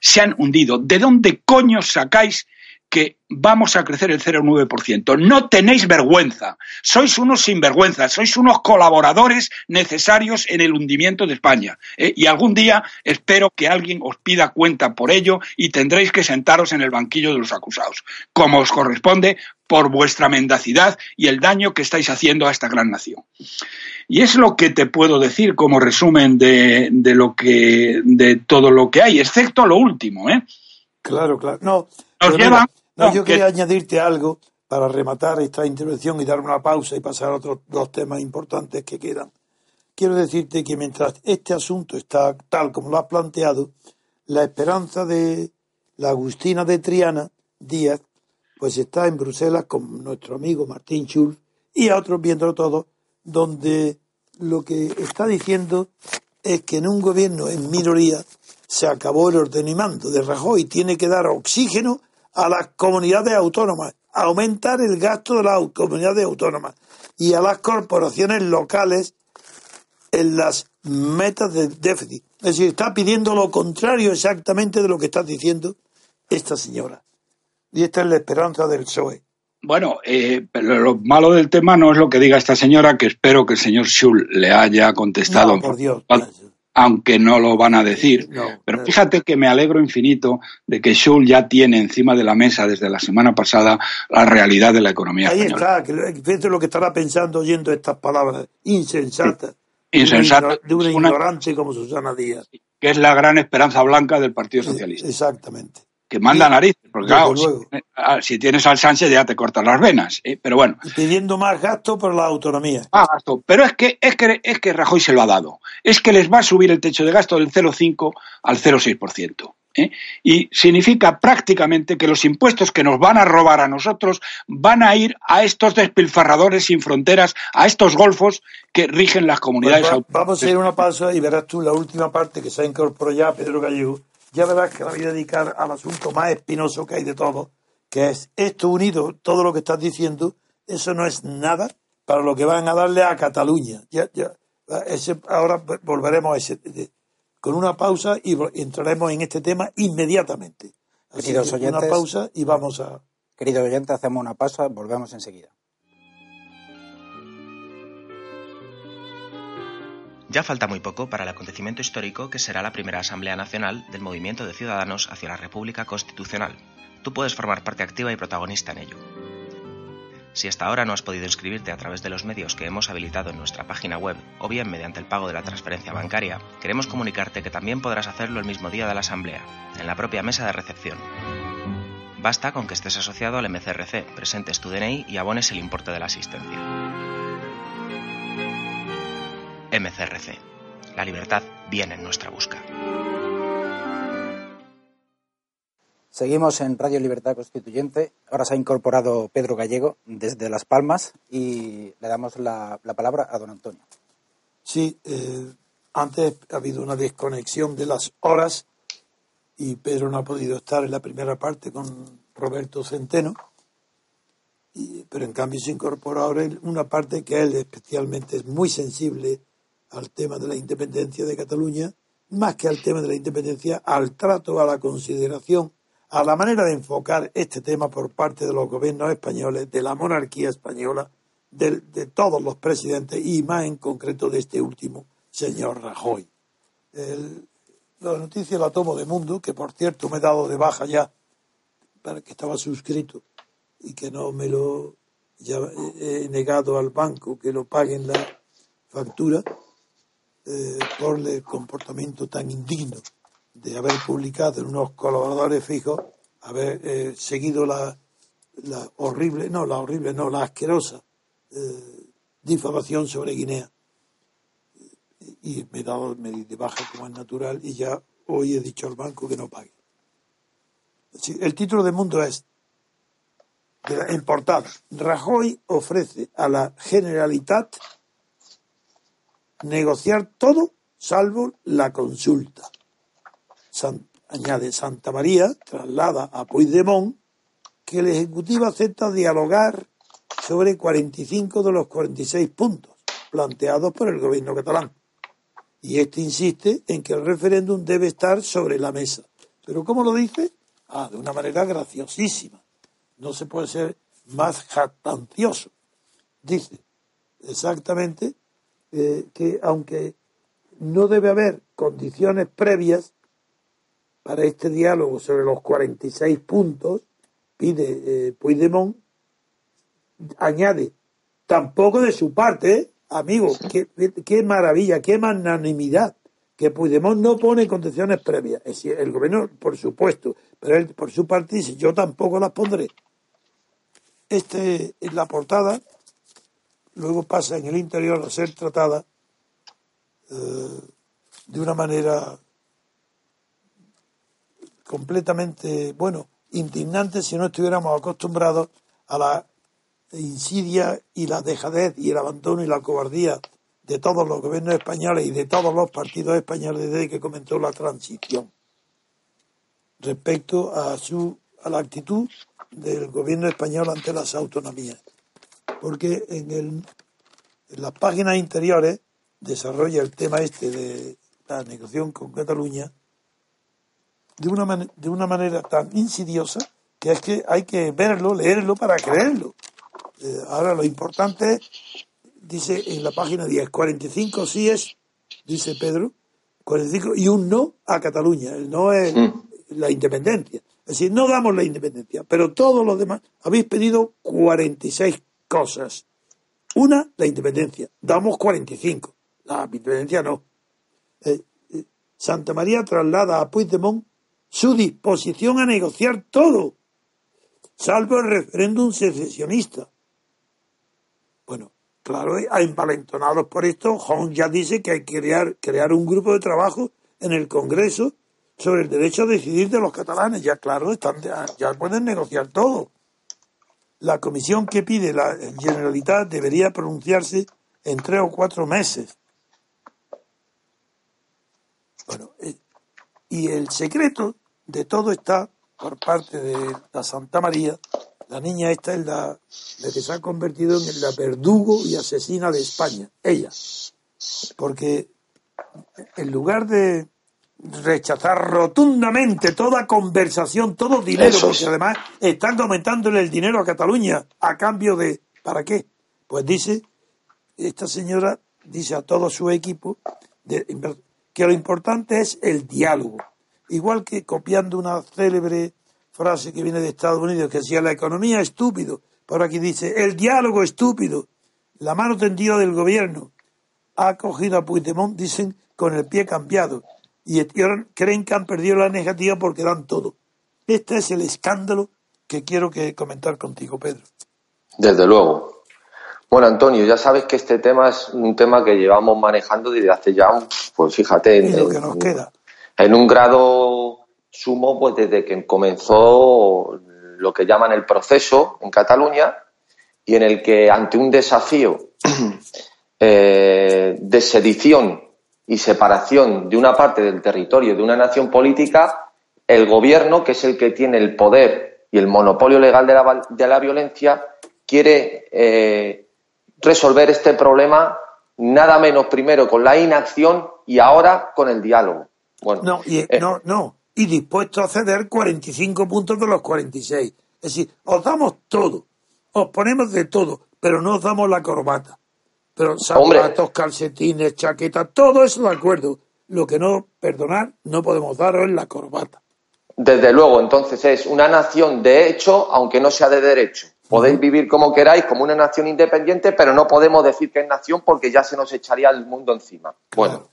se han hundido. ¿De dónde coño sacáis que vamos a crecer el 0,9%. No tenéis vergüenza. Sois unos sinvergüenzas, sois unos colaboradores necesarios en el hundimiento de España. ¿eh? Y algún día espero que alguien os pida cuenta por ello y tendréis que sentaros en el banquillo de los acusados, como os corresponde por vuestra mendacidad y el daño que estáis haciendo a esta gran nación. Y es lo que te puedo decir como resumen de, lo que de todo lo que hay, excepto lo último, ¿eh? Claro, claro. No, nos llevan no, yo quería añadirte algo para rematar esta intervención y dar una pausa y pasar a otros dos temas importantes que quedan. Quiero decirte que mientras este asunto está tal como lo has planteado, la esperanza de la Agustina de Triana Díaz, pues está en Bruselas con nuestro amigo Martín Schulz y a otros viéndolo todo, donde lo que está diciendo es que en un gobierno en minoría se acabó el ordenamiento de Rajoy, tiene que dar oxígeno a las comunidades autónomas, aumentar el gasto de las comunidades autónomas y a las corporaciones locales en las metas de déficit. Es decir, está pidiendo lo contrario exactamente de lo que está diciendo esta señora. Y esta es la esperanza del PSOE. Bueno, eh, pero lo malo del tema no es lo que diga esta señora, que espero que el señor Schul le haya contestado. No, por Dios. Aunque no lo van a decir. No, pero fíjate que me alegro infinito de que Schul ya tiene encima de la mesa desde la semana pasada la realidad de la economía Ahí española. está, que fíjate lo que estará pensando oyendo estas palabras insensatas. Insensata. De una, ignorante como Susana Díaz. Que es la gran esperanza blanca del Partido Socialista. Exactamente. Que manda narices, porque claro, si, ah, si tienes al Sánchez ya te cortan las venas. ¿eh? Pero bueno, Y pidiendo más gasto por la autonomía. Ah, gasto. Pero es que, es, que, es que Rajoy se lo ha dado. Es que les va a subir el techo de gasto del 0,5 al 0,6%. ¿eh? Y significa prácticamente que los impuestos que nos van a robar a nosotros van a ir a estos despilfarradores sin fronteras, a estos golfos que rigen las comunidades Pues va- autónomas. vamos a ir a una pausa y verás tú la última parte que se ha incorporado ya Pedro Gallego. Ya verás que la voy a dedicar al asunto más espinoso que hay de todo, que es esto unido, todo lo que estás diciendo, eso no es nada para lo que van a darle a Cataluña. Ya, ya, ese- ahora volveremos a ese, de- con una pausa y entraremos en este tema inmediatamente. Así Queridos que oyentes. una pausa y vamos a... Querido oyente, hacemos una pausa, volvemos enseguida. Ya falta muy poco para el acontecimiento histórico que será la primera Asamblea Nacional del Movimiento de Ciudadanos hacia la República Constitucional. Tú puedes formar parte activa y protagonista en ello. Si hasta ahora no has podido inscribirte a través de los medios que hemos habilitado en nuestra página web o bien mediante el pago de la transferencia bancaria, queremos comunicarte que también podrás hacerlo el mismo día de la Asamblea, en la propia mesa de recepción. Basta con que estés asociado al MCRC, presentes tu DNI y abones el importe de la asistencia. MCRC. La libertad viene en nuestra busca. Seguimos en Radio Libertad Constituyente. Ahora se ha incorporado Pedro Gallego desde Las Palmas y le damos la, la palabra a don Antonio. Sí, eh, antes ha habido una desconexión de las horas y Pedro no ha podido estar en la primera parte con Roberto Centeno, y- pero en cambio se incorpora ahora en una parte que él especialmente es muy sensible al tema de la independencia de Cataluña, más que al tema de la independencia, al trato, a la consideración, a la manera de enfocar este tema por parte de los gobiernos españoles, de la monarquía española, de, todos los presidentes y más en concreto de este último, señor Rajoy. El- la noticia la tomo de Mundo, que por cierto me he dado de baja ya, para que estaba suscrito y que no me lo he negado al banco que lo paguen la factura eh, por el comportamiento tan indigno de haber publicado en unos colaboradores fijos, haber eh, seguido la, horrible, no, la horrible, no, la asquerosa eh, difamación sobre Guinea. Y me he dado me de baja como es natural y ya hoy he dicho al banco que no pague. El título del mundo es, en portada, Rajoy ofrece a la Generalitat negociar todo salvo la consulta. Añade Santa María, traslada a Puigdemont que el Ejecutivo acepta dialogar sobre 45 de los 46 puntos planteados por el gobierno catalán. Y este insiste en que el referéndum debe estar sobre la mesa. ¿Pero cómo lo dice? Ah, de una manera graciosísima. No se puede ser más jactancioso. Dice exactamente eh, que aunque no debe haber condiciones previas para este diálogo sobre los 46 puntos, pide eh, Puigdemont, añade, tampoco de su parte, ¿eh? amigo, qué, qué maravilla, qué magnanimidad, que Puigdemont no pone condiciones previas. Es decir, el gobierno, por supuesto, pero él por su parte dice, yo tampoco las pondré. Este es la portada, luego pasa en el interior a ser tratada eh, de una manera completamente, bueno, indignante si no estuviéramos acostumbrados a la insidia y la dejadez y el abandono y la cobardía de todos los gobiernos españoles y de todos los partidos españoles desde que comenzó la transición respecto a su a la actitud del gobierno español ante las autonomías porque en, el, en las páginas interiores desarrolla el tema este de la negociación con Cataluña de una, man- de una manera tan insidiosa que es que hay que verlo, leerlo para creerlo. Eh, ahora lo importante es, dice en la página 10, 45 sí es, dice Pedro, 45 y un no a Cataluña. El no es Mm. la independencia. Es decir, no damos la independencia, pero todos los demás habéis pedido 46 cosas. Una, la independencia. Damos 45. La independencia no. Eh, eh, Santa María traslada a Puigdemont su disposición a negociar todo, salvo el referéndum secesionista. Bueno, claro, eh, envalentonados por esto, Hong ya dice que hay que crear, crear un grupo de trabajo en el Congreso sobre el derecho a decidir de los catalanes. Ya, claro, están, ya pueden negociar todo. La comisión que pide la Generalitat debería pronunciarse en tres o cuatro meses. Bueno, eh, y el secreto de todo está por parte de la Santa María. La niña esta es la, que se ha convertido en la verdugo y asesina de España, ella. Porque en lugar de rechazar rotundamente toda conversación, todo dinero, Eso es. porque además están aumentándole el dinero a Cataluña a cambio de ¿para qué? Pues dice esta señora dice a todo su equipo de- que lo importante es el diálogo. Igual que copiando una célebre frase que viene de Estados Unidos, que decía la economía estúpido, por aquí dice el diálogo estúpido, la mano tendida del gobierno ha cogido a Puigdemont, dicen, con el pie cambiado. Y creen que han perdido la negativa porque dan todo. Este es el escándalo que quiero que comentar contigo, Pedro. Desde luego. Bueno, Antonio, ya sabes que este tema es un tema que llevamos manejando desde hace ya, un- pues fíjate, Y en, lo que nos queda. en un grado sumo, pues desde que comenzó lo que llaman el proceso en Cataluña y en el que ante un desafío *clears throat* eh, de sedición y separación de una parte del territorio de una nación política, el gobierno, que es el que tiene el poder y el monopolio legal de la, de la violencia, quiere eh, resolver este problema nada menos primero con la inacción y ahora con el diálogo. Bueno, No, y, eh, no, no. Y dispuesto a ceder 45 puntos de los 46. Es decir, os damos todo. Os ponemos de todo, pero no os damos la corbata. Zapatos, calcetines, chaquetas, todo eso de acuerdo. Lo que no, perdonar, no podemos daros es la corbata. Desde luego, entonces es una nación de hecho, aunque no sea de derecho. Podéis vivir como queráis, como una nación independiente, pero no podemos decir que es nación porque ya se nos echaría el mundo encima. Bueno,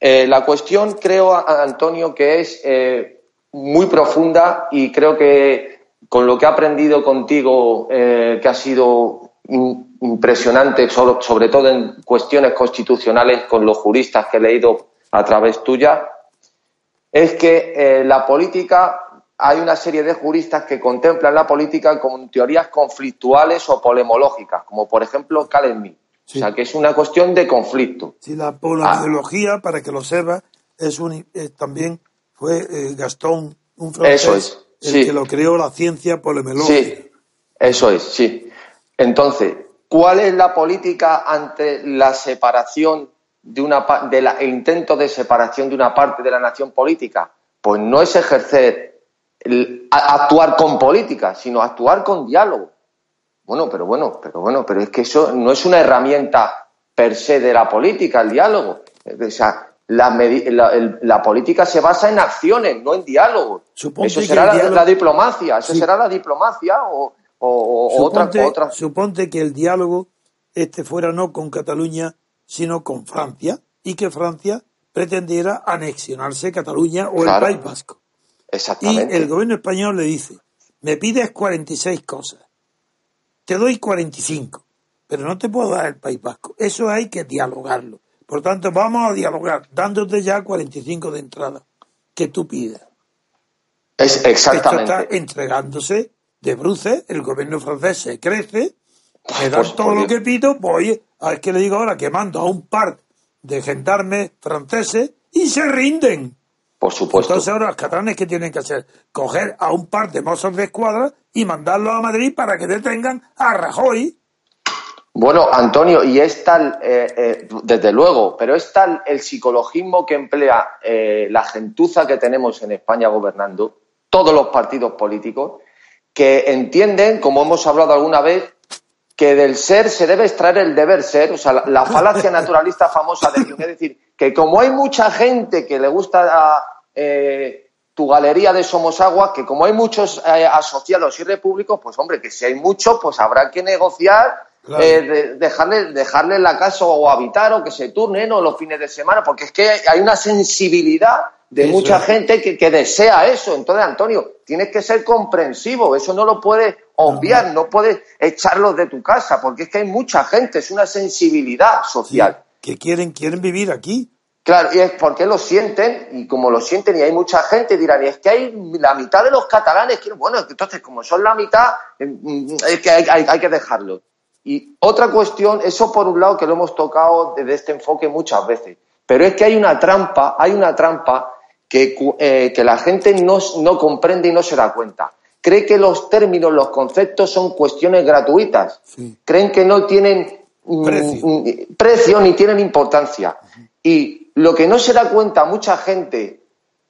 eh, la cuestión creo, a- Antonio, que es eh, muy profunda y creo que con lo que he aprendido contigo, eh, que ha sido in- impresionante, sobre, sobre todo en cuestiones constitucionales con los juristas que he leído a través tuya, es que eh, la política, hay una serie de juristas que contemplan la política como teorías conflictuales o polemológicas, como por ejemplo Calemi. Sí. O sea, que es una cuestión de conflicto. Si la polariología, para que lo sepa, es un, también fue eh, Gastón, un francés, Eso es, el sí. que lo creó la ciencia polemológica. Sí, eso es, sí. Entonces, ¿cuál es la política ante la separación de una de la, el intento de separación de una parte de la nación política? Pues no es ejercer el- actuar con política, sino actuar con diálogo. Bueno, pero bueno, pero bueno, pero es que eso no es una herramienta per se de la política, el diálogo. O sea, la, la- la política se basa en acciones, no en diálogos. Suponte Eso será la, diálogo- la diplomacia, eso Sí. será la diplomacia o, o- o otra, Suponte, otra. suponte que el diálogo este fuera no con Cataluña, sino con Francia, y que Francia pretendiera anexionarse Cataluña o Claro. el País Vasco. Y Exactamente. el gobierno español le dice, me pides 46 cosas, te doy 45, pero no te puedo dar el País Vasco. Eso hay que dialogarlo. Por tanto, vamos a dialogar, dándote ya 45 de entrada que tú pides. Es Esto está exactamente. entregándose de bruces, el gobierno francés se crece, me dan Pues, todo lo que pido, voy, a ver qué le digo ahora, que mando a un par de gendarmes franceses y se rinden. Por supuesto. Entonces ahora los catalanes que tienen que hacer, coger a un par de mozos de escuadra y mandarlos a Madrid para que detengan a Rajoy. Bueno, Antonio, y es tal, eh, eh, desde luego, pero es tal el psicologismo que emplea eh, la gentuza que tenemos en España gobernando, todos los partidos políticos, que entienden, como hemos hablado alguna vez, que del ser se debe extraer el deber ser, o sea, la, la falacia *laughs* naturalista famosa de Jung, es decir, que como hay mucha gente que le gusta eh, tu galería de Somos Agua, que como hay muchos eh, asociados y repúblicos, pues hombre, que si hay muchos, pues habrá que negociar, Claro. eh, de- dejarle, dejarle la casa o habitar o que se turnen o los fines de semana, porque es que hay una sensibilidad de Eso mucha es. gente que, que desea eso. Entonces, Antonio, tienes que ser comprensivo, eso no lo puedes obviar, no puedes echarlos de tu casa, porque es que hay mucha gente, es una sensibilidad social. que quieren, quieren vivir aquí. Claro, y es porque lo sienten, y como lo sienten, y hay mucha gente, dirán, y es que hay la mitad de los catalanes, que, bueno, entonces como son la mitad, eh, mm, es que hay, hay- hay que dejarlo. Y otra cuestión, eso por un lado que lo hemos tocado desde este enfoque muchas veces, pero es que hay una trampa, hay una trampa que, eh, que la gente no, no comprende y no se da cuenta. Cree que los términos, los conceptos son cuestiones gratuitas. Sí. Creen que no tienen mm, Precio. mm, precio ni tienen importancia. Y lo que no se da cuenta mucha gente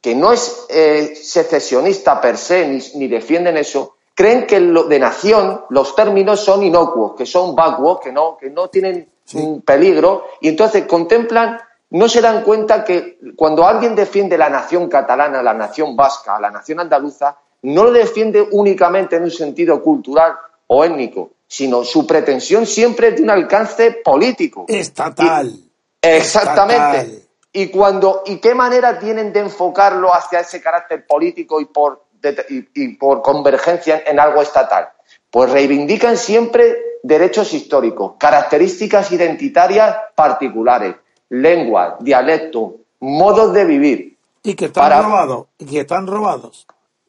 que no es eh, secesionista per se ni, ni defienden eso, creen que lo de nación los términos son inocuos, que son vacuos, que no, que no tienen mm, peligro, y entonces contemplan, no se dan cuenta que cuando alguien defiende la nación catalana, la nación vasca, la nación andaluza, no lo defiende únicamente en un sentido cultural o étnico, sino su pretensión siempre es de un alcance político. Estatal. Exactamente. Estatal. Y cuando y qué manera tienen de enfocarlo hacia ese carácter político y por de- y, y por convergencia en algo estatal. Pues reivindican siempre derechos históricos, características identitarias particulares, lengua, dialecto, modos de vivir. Y que están Para- robados. Y que están robados.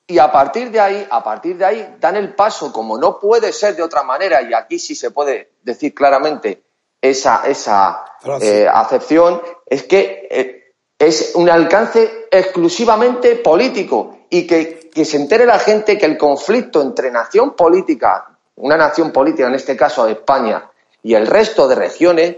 Y a partir de ahí, a partir de ahí, dan el paso, como no puede ser de otra manera, y aquí sí se puede decir claramente esa, esa eh, acepción, es que eh, es un alcance exclusivamente político y que, que se entere la gente que el conflicto entre nación política, una nación política, en este caso España, y el resto de regiones,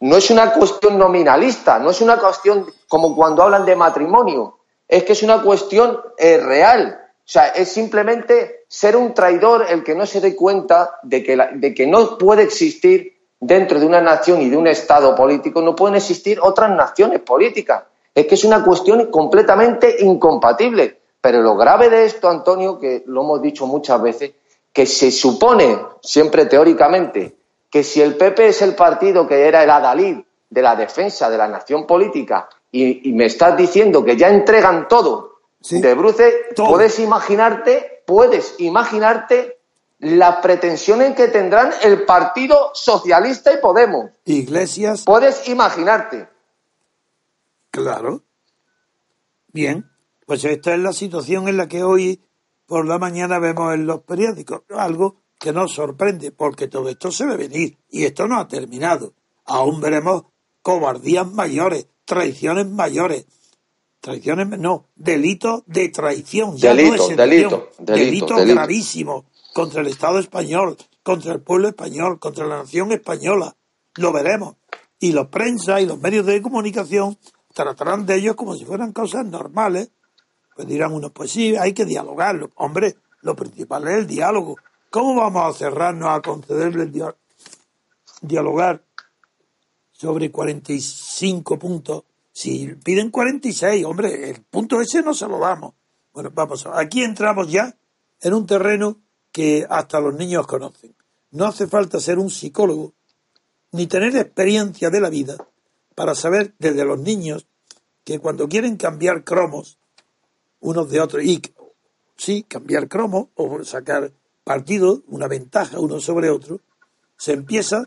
no es una cuestión nominalista, no es una cuestión como cuando hablan de matrimonio, es que es una cuestión eh, real. O sea, es simplemente ser un traidor el que no se dé cuenta de que, de que no puede existir dentro de una nación y de un Estado político, no pueden existir otras naciones políticas. Es que es una cuestión completamente incompatible. Pero lo grave de esto, Antonio, que lo hemos dicho muchas veces, que se supone, siempre teóricamente, que si el PP es el partido que era el adalid de la defensa de la nación política y, y me estás diciendo que ya entregan todo Sí. de bruces, Todo. puedes imaginarte, puedes imaginarte las pretensiones que tendrán el Partido Socialista y Podemos. Iglesias, Puedes imaginarte. claro. Bien, pues esta es la situación en la que hoy por la mañana vemos en los periódicos. Algo que nos sorprende, porque todo esto se ve venir y esto no ha terminado. Aún veremos cobardías mayores, traiciones mayores. Traiciones, no, delitos de traición. Ya Delito, no de sedición, delito, delito, delitos delito. gravísimos contra el Estado español, contra el pueblo español, contra la nación española. Lo veremos. Y los prensa y los medios de comunicación tratarán de ellos como si fueran cosas normales. Pues dirán unos, pues sí, hay que dialogarlo. Hombre, lo principal es el diálogo. ¿Cómo vamos a cerrarnos a concederle dia- dialogar sobre 45 puntos? Si piden 46, hombre, el punto ese no se lo damos. Bueno, vamos, aquí entramos ya en un terreno que hasta los niños conocen. No hace falta ser un psicólogo ni tener experiencia de la vida para saber desde los niños que cuando quieren cambiar cromos unos de otros y sí, cambiar cromos o sacar partido, una ventaja uno sobre otro, se empieza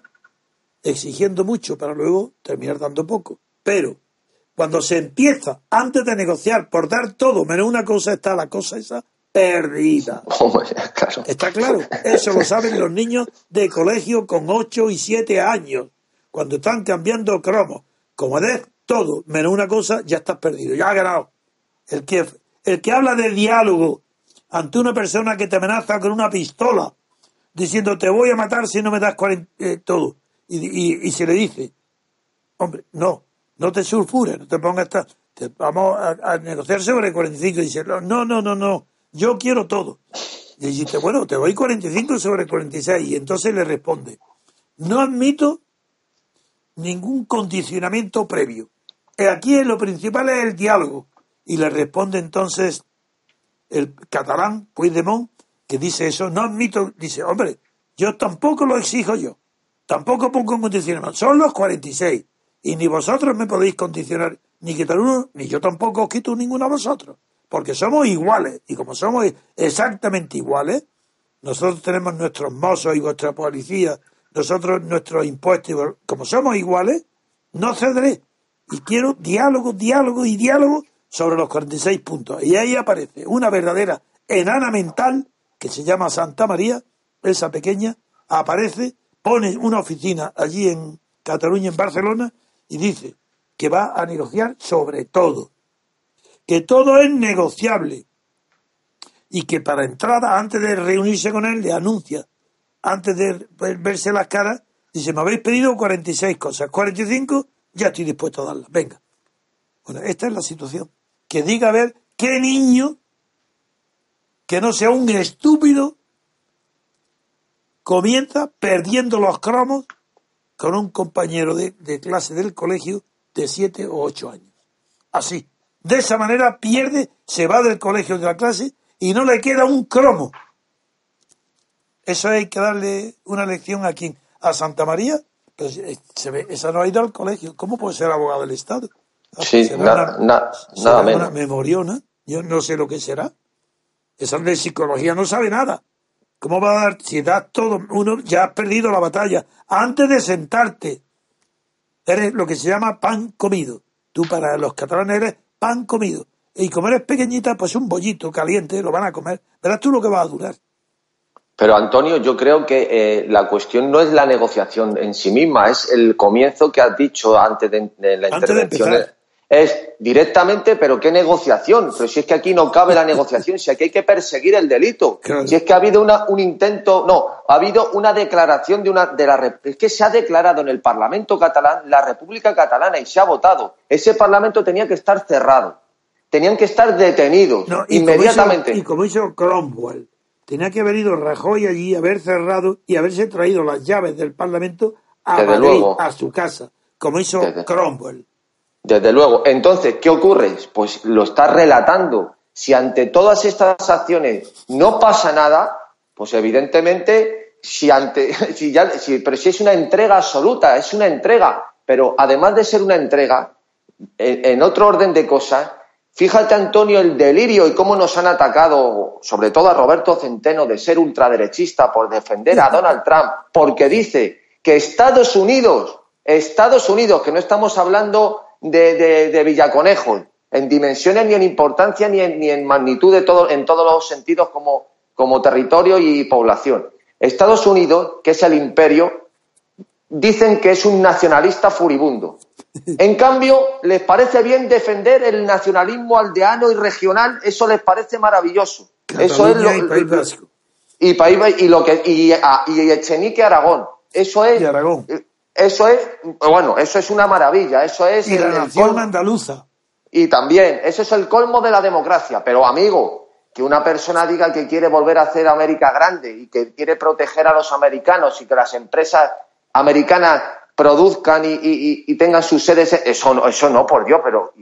exigiendo mucho para luego terminar dando poco. Pero cuando se empieza, antes de negociar, por dar todo menos una cosa, está la cosa esa perdida. Claro. Está claro, eso lo saben los niños de colegio con 8 y 7 años, cuando están cambiando cromos. Como des todo menos una cosa, ya estás perdido, ya has ganado. El que, el que habla de diálogo ante una persona que te amenaza con una pistola, diciendo te voy a matar si no me das eh, todo, y, y- y se le dice, hombre, no, no te sulfures, no te pongas te- vamos a, negociar sobre 45 y dice, no, no, no, no, yo quiero todo. Y dice, bueno, te doy 45 sobre 46. Y entonces le responde, no admito ningún condicionamiento previo. Aquí lo principal es el diálogo. Y le responde entonces el catalán Puigdemont, que dice eso, no admito, dice, hombre, yo tampoco lo exijo yo, tampoco pongo un condicionamiento, son los 46, y ni vosotros me podéis condicionar, ni quitar uno, ni yo tampoco os quito ninguno a vosotros, porque somos iguales, y como somos exactamente iguales, nosotros tenemos nuestros mozos y vuestra policía, nosotros nuestros impuestos, como somos iguales, no cederé. Y quiero diálogo, diálogo y diálogo sobre los 46 puntos. Y ahí aparece una verdadera enana mental que se llama Santa María, esa pequeña, aparece, pone una oficina allí en Cataluña, en Barcelona, y dice que va a negociar sobre todo, que todo es negociable y que para entrada, antes de reunirse con él, le anuncia, antes de verse las caras, dice, me habéis pedido 46 cosas, 45, ya estoy dispuesto a darlas, venga. Bueno, esta es la situación que diga a ver qué niño que no sea un estúpido comienza perdiendo los cromos con un compañero de, clase del colegio de siete o ocho años. Así. De esa manera pierde, se va del colegio de la clase y no le queda un cromo. Eso hay que darle una lección a quien, a Santa María, pues, eh, se ve, esa no ha ido al colegio. ¿Cómo puede ser abogado del Estado? Sí, nada menos. Una memoriona, yo no sé lo que será. Esa de psicología no sabe nada. ¿Cómo va a dar? Si das todo, uno ya has perdido la batalla. Antes de sentarte, eres lo que se llama pan comido. Tú para los catalanes eres pan comido. Y como eres pequeñita, pues un bollito caliente lo van a comer. Verás tú lo que va a durar. Pero Antonio, yo creo que eh, la cuestión no es la negociación en sí misma, es el comienzo que has dicho antes de, la intervención es directamente, pero qué negociación. Pero si es que aquí no cabe la negociación, si aquí hay que perseguir el delito. Si es que ha habido una, un intento, no, ha habido una declaración de una, de la, es que se ha declarado en el Parlamento catalán la República Catalana y se ha votado. Ese Parlamento tenía que estar cerrado. Tenían que estar detenidos inmediatamente. y como hizo Cromwell, tenía que haber ido Rajoy allí, haber cerrado y haberse traído las llaves del Parlamento a Madrid, a su casa, como hizo Cromwell. Desde luego. Entonces, ¿qué ocurre? Pues lo está relatando. Si ante todas estas acciones no pasa nada, pues evidentemente, si ante, *laughs* si ya, si, pero si es una entrega absoluta, es una entrega. Pero además de ser una entrega, en, otro orden de cosas, fíjate Antonio el delirio y cómo nos han atacado, sobre todo a Roberto Centeno, de ser ultraderechista por defender a Donald Trump, porque dice que Estados Unidos, Estados Unidos, que no estamos hablando de, de, Villaconejo, en dimensiones ni en importancia ni en, ni en magnitud de todo, en todos los sentidos como, como territorio y población. Estados Unidos, que es el imperio, dicen que es un nacionalista furibundo. En cambio, les parece bien defender el nacionalismo aldeano y regional, eso les parece maravilloso. eso es lo, y País Vasco. Y, y, lo que y, y Echenique Aragón. Eso es. Aragón. Eso es, bueno, eso es una maravilla, eso es... Y la nación andaluza. Y también, eso es el colmo de la democracia. Pero, amigo, que una persona diga que quiere volver a hacer América grande y que quiere proteger a los americanos y que las empresas americanas produzcan y, tengan sus sedes, eso no, eso no, por Dios, pero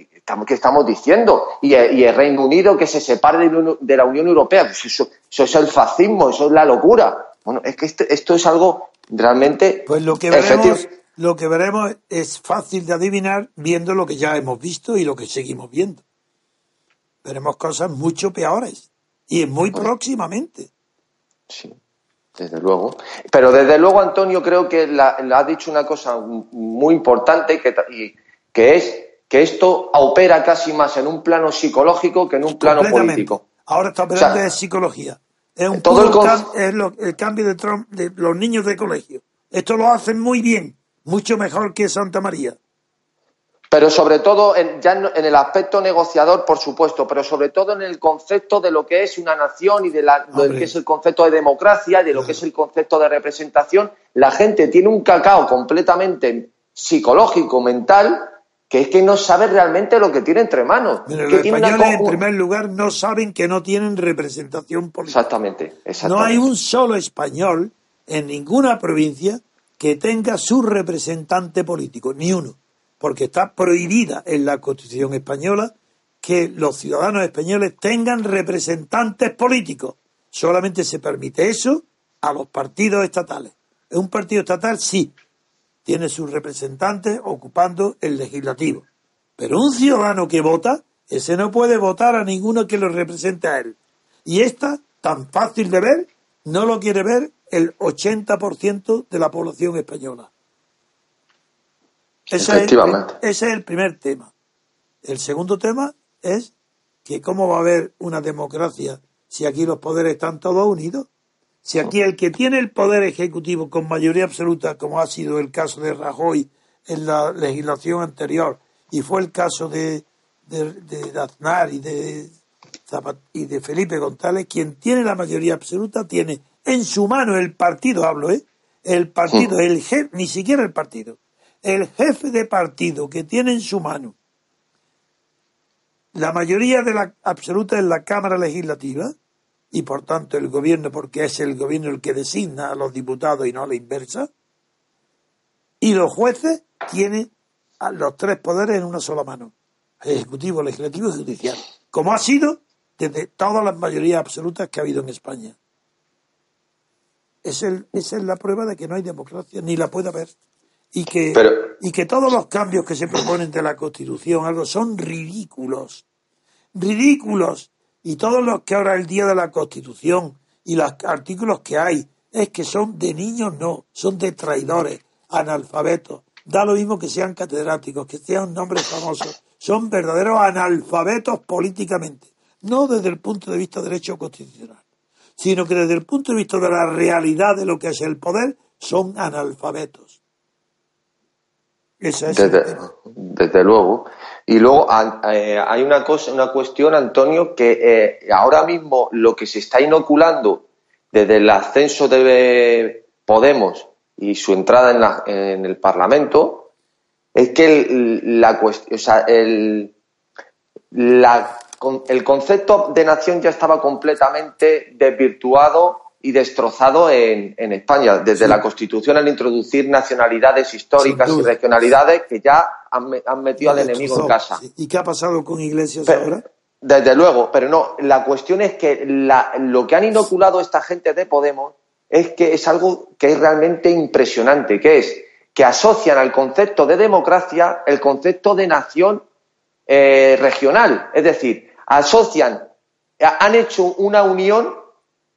¿qué estamos diciendo? Y, el Reino Unido que se separe de, la Unión Europea, pues eso, eso, es el fascismo, eso es la locura. Bueno, es que esto es algo realmente. Pues lo que veremos, lo que veremos es fácil de adivinar viendo lo que ya hemos visto y lo que seguimos viendo. Veremos cosas mucho peores y muy próximamente. Sí, desde luego. Pero desde luego, Antonio, creo que la, ha dicho una cosa muy importante que, y, que es que esto opera casi más en un plano psicológico que en un plano político. Ahora está operando de psicología. Es un todo el, cambio de, Trump, de los niños de colegio. Esto lo hacen muy bien, mucho mejor que Santa María. Pero sobre todo, en, ya en, el aspecto negociador, por supuesto, pero sobre todo en el concepto de lo que es una nación y de, lo que es el concepto de democracia y de lo que es el concepto de representación, la gente tiene un cacao completamente psicológico, mental, que es que no sabe realmente lo que tiene entre manos. Que los tiene una españoles, en primer lugar, no saben que no tienen representación política. Exactamente, No exactamente. hay un solo español en ninguna provincia que tenga su representante político, ni uno, porque está prohibida en la Constitución española que los ciudadanos españoles tengan representantes políticos. Solamente se permite eso a los partidos estatales. En un partido estatal sí, tiene sus representantes ocupando el legislativo. Pero un ciudadano que vota, ese no puede votar a ninguno que lo represente a él. Y esta, tan fácil de ver, no lo quiere ver el 80% de la población española. Ese es, ese es el primer tema. El segundo tema es que cómo va a haber una democracia si aquí los poderes están todos unidos. Si aquí el que tiene el poder ejecutivo con mayoría absoluta, como ha sido el caso de Rajoy en la legislación anterior, y fue el caso de, de, de Aznar y de, Zapat- y de Felipe González, quien tiene la mayoría absoluta tiene en su mano el partido, hablo, ¿eh? El partido, el jefe, ni siquiera el partido, el jefe de partido que tiene en su mano la mayoría de la absoluta en la Cámara Legislativa y por tanto el gobierno, porque es el gobierno el que designa a los diputados y no a la inversa, y los jueces tienen a los tres poderes en una sola mano, ejecutivo, legislativo y judicial, como ha sido desde todas las mayorías absolutas que ha habido en España. Es el- esa es la prueba de que no hay democracia, ni la puede haber. Y que, Pero- y que todos los cambios que se proponen de la Constitución, algo, son ridículos. Ridículos. Y todos los que ahora el día de la Constitución y los artículos que hay, es que son de niños, no, son de traidores, analfabetos. Da lo mismo que sean catedráticos, que sean nombres famosos. Son verdaderos analfabetos políticamente. No desde el punto de vista de derecho constitucional, sino que desde el punto de vista de la realidad de lo que es el poder, son analfabetos. Esa es Desde, desde luego. Y luego eh, hay una cosa, una cuestión, Antonio, que eh, ahora mismo lo que se está inoculando desde el ascenso de Podemos y su entrada en, la- en el Parlamento es que el, la o sea, el, la- el concepto de nación ya estaba completamente desvirtuado y destrozado en, en España, desde la Constitución al introducir nacionalidades históricas y regionalidades que ya han, han metido al enemigo en casa. ¿Y qué ha pasado con Iglesias Pero- ahora? desde luego, pero no, la cuestión es que la- lo que han inoculado esta gente de Podemos es que es algo que es realmente impresionante, que es que asocian al concepto de democracia el concepto de nación eh, regional. Es decir, asocian, ha- han hecho una unión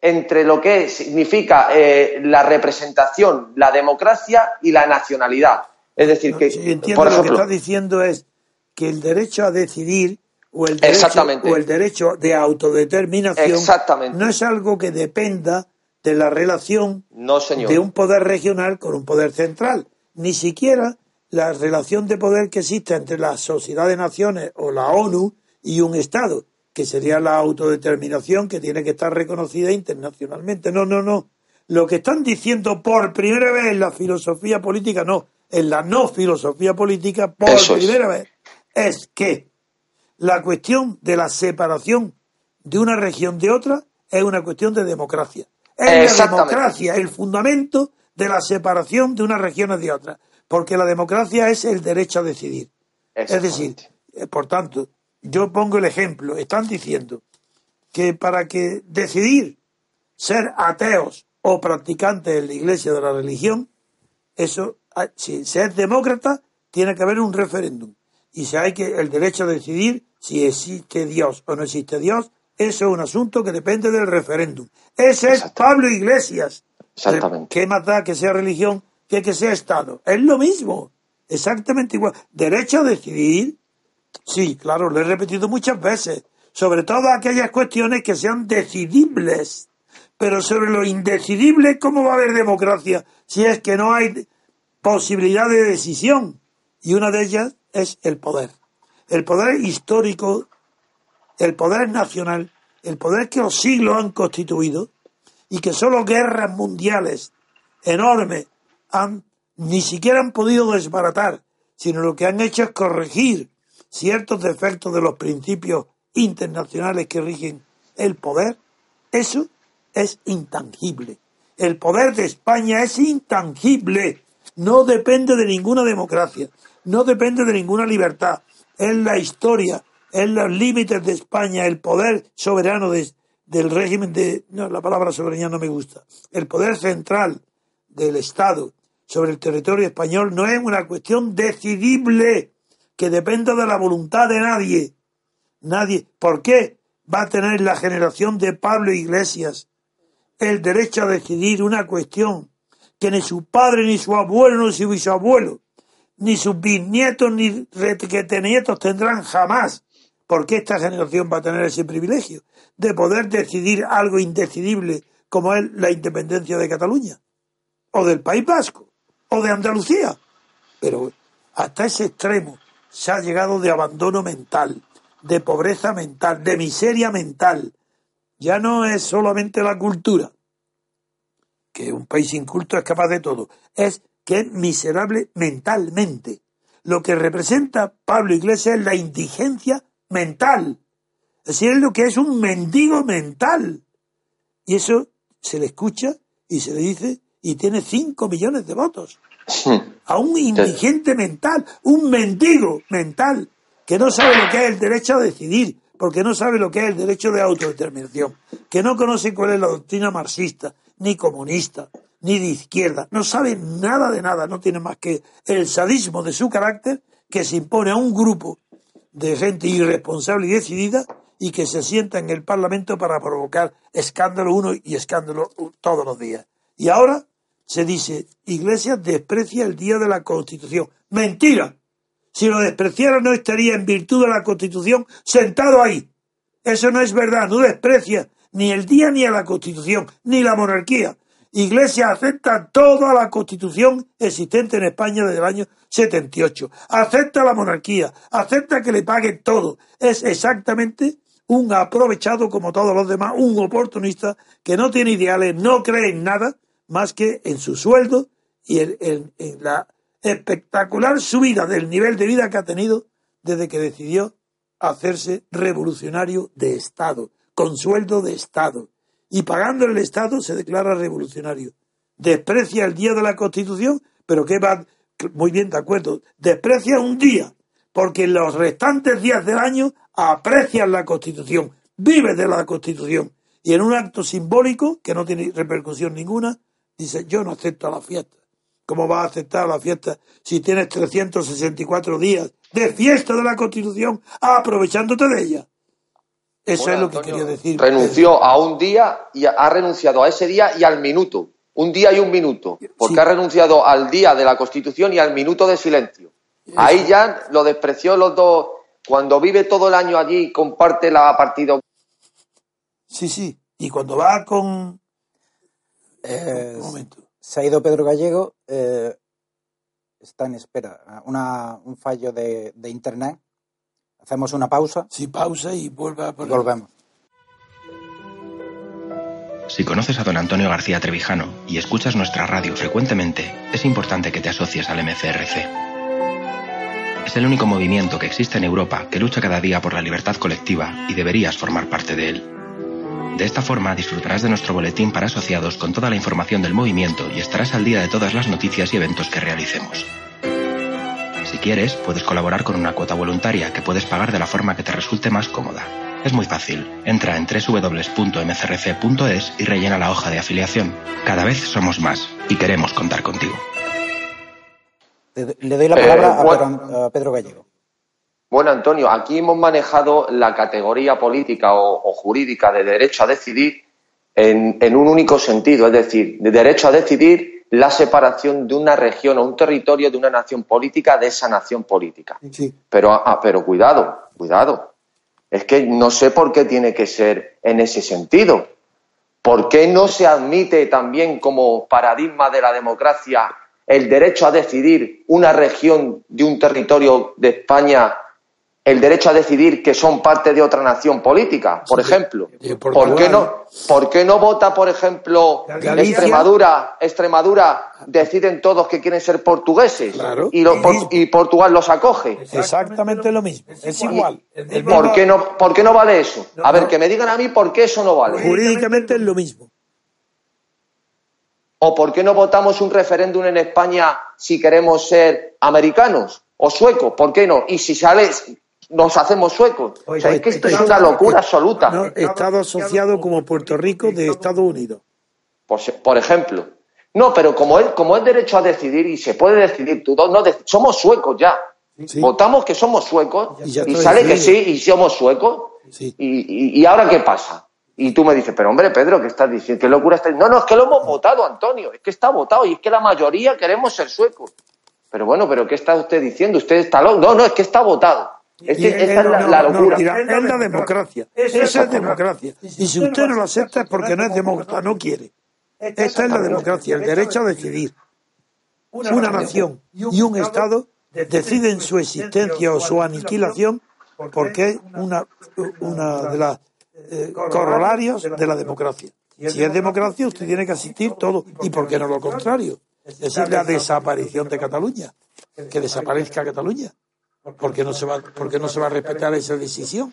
entre lo que significa eh, la representación, la democracia y la nacionalidad. Es decir, que, entiendo por lo que estás diciendo es que el derecho a decidir o el derecho, Exactamente. o el derecho de autodeterminación Exactamente. no es algo que dependa de la relación no señor. de un poder regional con un poder central. Ni siquiera la relación de poder que existe entre la Sociedad de Naciones o la ONU y un Estado, que sería la autodeterminación que tiene que estar reconocida internacionalmente. No, no, no. Lo que están diciendo por primera vez en la filosofía política, no, en la no filosofía política, por Eso es. primera vez, es que la cuestión de la separación de una región de otra es una cuestión de democracia. Es la democracia el fundamento de la separación de unas regiones de otras, porque la democracia es el derecho a decidir. Es decir, eh, por tanto, yo pongo el ejemplo, están diciendo que para que decidir ser ateos o practicantes en la iglesia de la religión, eso, ah, si se es demócrata, tiene que haber un referéndum. Y si hay que el derecho a decidir si existe Dios o no existe Dios, eso es un asunto que depende del referéndum. Ese es. Pablo Iglesias. Exactamente. ¿Qué más da que sea religión que que sea Estado? Es lo mismo. Exactamente igual. Derecho a decidir, sí, claro, lo he repetido muchas veces. Sobre todo aquellas cuestiones que sean decidibles. Pero sobre lo indecidible, ¿cómo va a haber democracia si es que no hay posibilidad de decisión? Y una de ellas es el poder. El poder histórico, el poder nacional, el poder que los siglos han constituido y que solo guerras mundiales enormes han, ni siquiera han podido desbaratar, sino lo que han hecho es corregir ciertos defectos de los principios internacionales que rigen el poder, eso es intangible. El poder de España es intangible, no depende de ninguna democracia, no depende de ninguna libertad. Es la historia, es los límites de España, el poder soberano del régimen de... No, la palabra soberanía no me gusta. El poder central del Estado sobre el territorio español no es una cuestión decidible que dependa de la voluntad de nadie. Nadie. ¿Por qué va a tener la generación de Pablo Iglesias el derecho a decidir una cuestión que ni su padre, ni su abuelo, ni su bisabuelo, ni sus bisnietos, ni nietos tendrán jamás. ¿Por qué esta generación va a tener ese privilegio de poder decidir algo indecidible como es la independencia de Cataluña? O del País Vasco, o de Andalucía. Pero hasta ese extremo se ha llegado de abandono mental, de pobreza mental, de miseria mental, ya no es solamente la cultura, que un país inculto es capaz de todo, es que es miserable mentalmente. Lo que representa Pablo Iglesias es la indigencia mental. Es decir, es lo que es un mendigo mental. Y eso se le escucha y se le dice y tiene 5 millones de votos. *laughs* A un indigente mental, un mendigo mental, que no sabe lo que es el derecho a decidir, porque no sabe lo que es el derecho de autodeterminación, que no conoce cuál es la doctrina marxista, ni comunista, ni de izquierda, no sabe nada de nada, no tiene más que el sadismo de su carácter que se impone a un grupo de gente irresponsable y decidida y que se sienta en el Parlamento para provocar escándalo uno y escándalo todos los días. Y ahora se dice, Iglesias desprecia el día de la Constitución. Mentira. Si lo despreciara no estaría en virtud de la Constitución sentado ahí. Eso no es verdad, no desprecia ni el día ni a la Constitución, ni la monarquía. Iglesia acepta toda la Constitución existente en España desde el año 78. Acepta la monarquía, acepta que le pague todo. Es exactamente un aprovechado como todos los demás, un oportunista que no tiene ideales, no cree en nada más que en su sueldo y en la espectacular subida del nivel de vida que ha tenido desde que decidió hacerse revolucionario de Estado, con sueldo de Estado. Y pagando el Estado se declara revolucionario. Desprecia el día de la Constitución, pero que va, muy bien, de acuerdo, desprecia un día, porque los restantes días del año aprecian la Constitución, vive de la Constitución. Y en un acto simbólico, que no tiene repercusión ninguna, dice, yo no acepto la fiesta. ¿Cómo vas a aceptar la fiesta si tienes 364 días de fiesta de la Constitución aprovechándote de ella? Eso es lo que quería decir. Renunció a un día y ha renunciado a ese día y al minuto. Un día y un minuto. Porque ha renunciado al día de la Constitución y al minuto de silencio. Ahí ya lo despreció los dos. Cuando vive todo el año allí, comparte la partido. Sí, sí. Y cuando va con. Un momento se ha ido Pedro Gallego, eh, está en espera, un fallo de, internet. Hacemos una pausa. Sí, pausa y Volvemos. Si conoces a don Antonio García Trevijano y escuchas nuestra radio frecuentemente, es importante que te asocies al MCRC. Es el único movimiento que existe en Europa que lucha cada día por la libertad colectiva y deberías formar parte de él. De esta forma disfrutarás de nuestro boletín para asociados con toda la información del movimiento y estarás al día de todas las noticias y eventos que realicemos. Si quieres, puedes colaborar con una cuota voluntaria que puedes pagar de la forma que te resulte más cómoda. Es muy fácil. Entra en www.mcrc.es y rellena la hoja de afiliación. Cada vez somos más y queremos contar contigo. Le doy la palabra a Pedro Gallego. Bueno, Antonio, aquí hemos manejado la categoría política o, jurídica de derecho a decidir en, un único sentido, es decir, de derecho a decidir la separación de una región o un territorio de una nación política de esa nación política. Pero, ah, pero cuidado, cuidado. Es que no sé por qué tiene que ser en ese sentido. ¿Por qué no se admite también como paradigma de la democracia el derecho a decidir una región de un territorio de España el derecho a decidir que son parte de otra nación política, por ejemplo. ¿Por qué no, por qué no vota, por ejemplo, Extremadura, Extremadura deciden todos que quieren ser portugueses y, y, Portugal los acoge? Exactamente lo mismo, es igual. ¿Por qué no, por qué no vale eso? A ver, que me digan a mí por qué eso no vale. Jurídicamente es lo mismo. ¿O por qué no votamos un referéndum en España si queremos ser americanos o suecos? ¿Por qué no? Y si sale, nos hacemos suecos. o sea, es que esto es una locura absoluta. estado asociado como Puerto Rico de Estados Unidos. Por, ejemplo. No, pero como es, como es derecho a decidir y se puede decidir tú, no, somos suecos ya. Votamos que somos suecos y, sale que sí y somos suecos. Y, y, ahora qué pasa? Y tú me dices, pero hombre, Pedro, ¿qué estás diciendo? ¿Qué locura estás No, no, es que lo hemos votado, Antonio. Es que está votado y es que la mayoría queremos ser suecos. Pero bueno, ¿pero qué está usted diciendo? Usted está loco. No, no, es que está votado. Es que esta es la, locura. es la democracia. Esa es democracia. Y si usted no lo acepta es porque no es demócrata, no quiere. Esta es la democracia, el derecho a decidir. Una nación y un Estado deciden su existencia o su aniquilación porque es una, una de las eh, corolarios de la democracia. Si es democracia, usted tiene que asistir todo. ¿Y por qué no lo contrario? Es decir, la desaparición de Cataluña. Que desaparezca Cataluña. ¿Por qué no se va, por no se va a respetar esa decisión?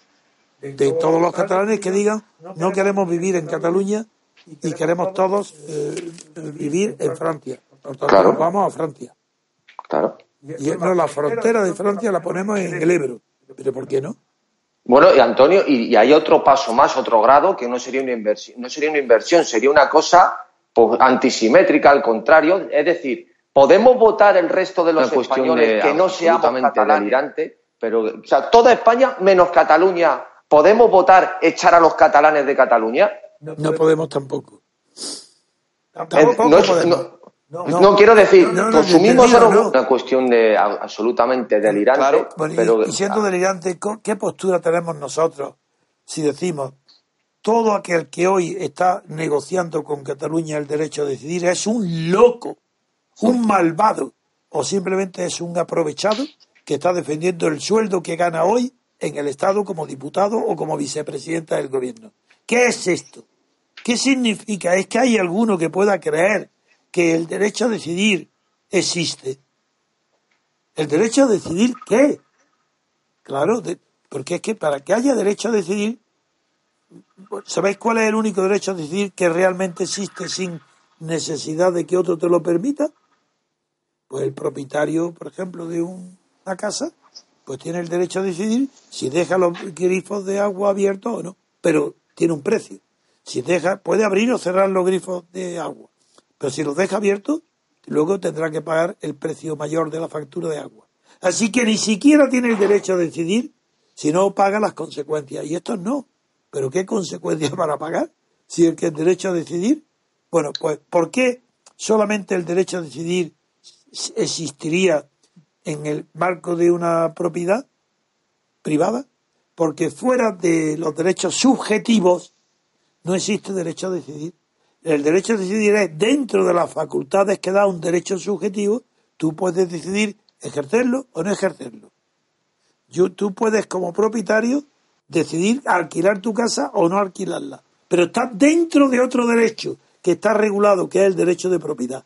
De todos los catalanes que digan, no queremos vivir en Cataluña y queremos todos eh, vivir en Francia. Claro. Vamos a Francia. Claro. Y no, la frontera de Francia la ponemos en el Ebro. ¿Pero por qué no? Bueno, y Antonio, y, hay otro paso más, otro grado, que no sería una inversión, no sería una inversión, sería una cosa pues, antisimétrica, al contrario. Es decir, podemos votar el resto de los españoles que no seamos catalanes, pero o sea, toda España menos Cataluña, ¿podemos votar echar a los catalanes de Cataluña? No, podemos tampoco. no, quiero decir, consumimos una cuestión de absolutamente delirante. pero, y siendo delirante, ¿qué postura tenemos nosotros si decimos todo aquel que hoy está negociando con Cataluña el derecho a decidir es un loco? Un malvado o simplemente es un aprovechado que está defendiendo el sueldo que gana hoy en el Estado como diputado o como vicepresidenta del gobierno. ¿Qué es esto? ¿Qué significa? ¿Es que hay alguno que pueda creer que el derecho a decidir existe? ¿El derecho a decidir qué? Claro, porque es que para que haya derecho a decidir, ¿sabéis cuál es el único derecho a decidir que realmente existe sin necesidad de que otro te lo permita? Pues el propietario, por ejemplo, de una casa, pues tiene el derecho a decidir si deja los grifos de agua abiertos o no, pero tiene un precio. Si deja, puede abrir o cerrar los grifos de agua, pero si los deja abiertos, luego tendrá que pagar el precio mayor de la factura de agua. Así que ni siquiera tiene el derecho a decidir si no paga las consecuencias. Y estos no. ¿Pero qué consecuencias para pagar? Si el que el derecho a decidir. Bueno, pues ¿por qué solamente el derecho a decidir existiría en el marco de una propiedad privada, porque fuera de los derechos subjetivos no existe derecho a decidir. El derecho a decidir es dentro de las facultades que da un derecho subjetivo, tú puedes decidir ejercerlo o no ejercerlo. Yo, tú puedes como propietario decidir alquilar tu casa o no alquilarla, pero está dentro de otro derecho que está regulado, que es el derecho de propiedad.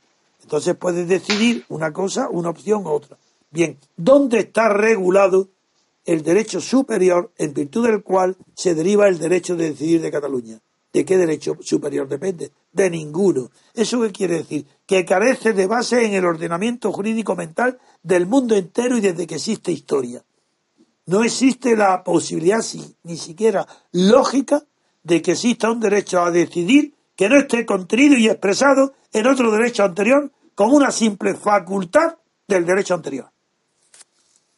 Entonces puedes decidir una cosa, una opción u otra. Bien, ¿dónde está regulado el derecho superior en virtud del cual se deriva el derecho de decidir de Cataluña? ¿De qué derecho superior depende? De ninguno. ¿Eso qué quiere decir? Que carece de base en el ordenamiento jurídico mental del mundo entero y desde que existe historia. No existe la posibilidad ni siquiera lógica de que exista un derecho a decidir que no esté contenido y expresado en otro derecho anterior como una simple facultad del derecho anterior.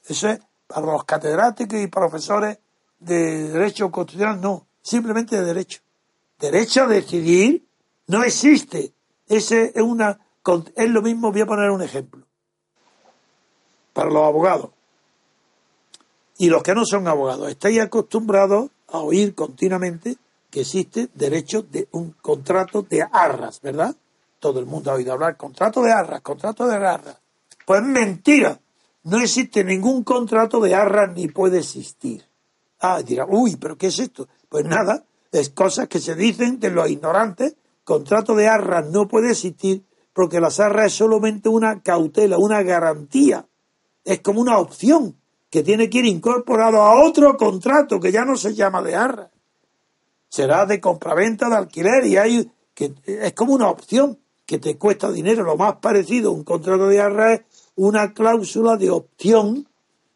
Eso es para los catedráticos y profesores de derecho constitucional, no, simplemente de derecho. Derecho a decidir no existe. Ese es una es lo mismo, voy a poner un ejemplo. Para los abogados y los que no son abogados, estáis acostumbrados a oír continuamente que existe derecho de un contrato de arras, ¿verdad? Todo el mundo ha oído hablar contrato de arras, contrato de arras. Pues mentira. no existe ningún contrato de arras ni puede existir. Ah, dirá, uy, pero ¿qué es esto? Pues nada, es cosas que se dicen de los ignorantes. Contrato de arras no puede existir porque las arras es solamente una cautela, una garantía. Es como una opción que tiene que ir incorporado a otro contrato que ya no se llama de arras. Será de compraventa, de alquiler y hay que es como una opción que te cuesta dinero. Lo más parecido a un contrato de arras es una cláusula de opción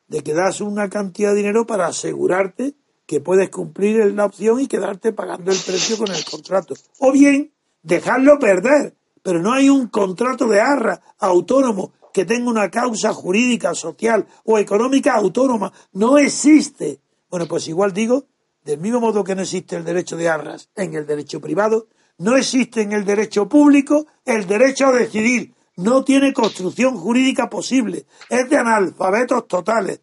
de que das una cantidad de dinero para asegurarte que puedes cumplir la opción y quedarte pagando el precio con el contrato. O bien dejarlo perder, pero no hay un contrato de arra autónomo que tenga una causa jurídica, social o económica autónoma. No existe. Bueno, pues igual digo, del mismo modo que no existe el derecho de arras en el derecho privado, no existe en el derecho público el derecho a decidir no tiene construcción jurídica posible, es de analfabetos totales.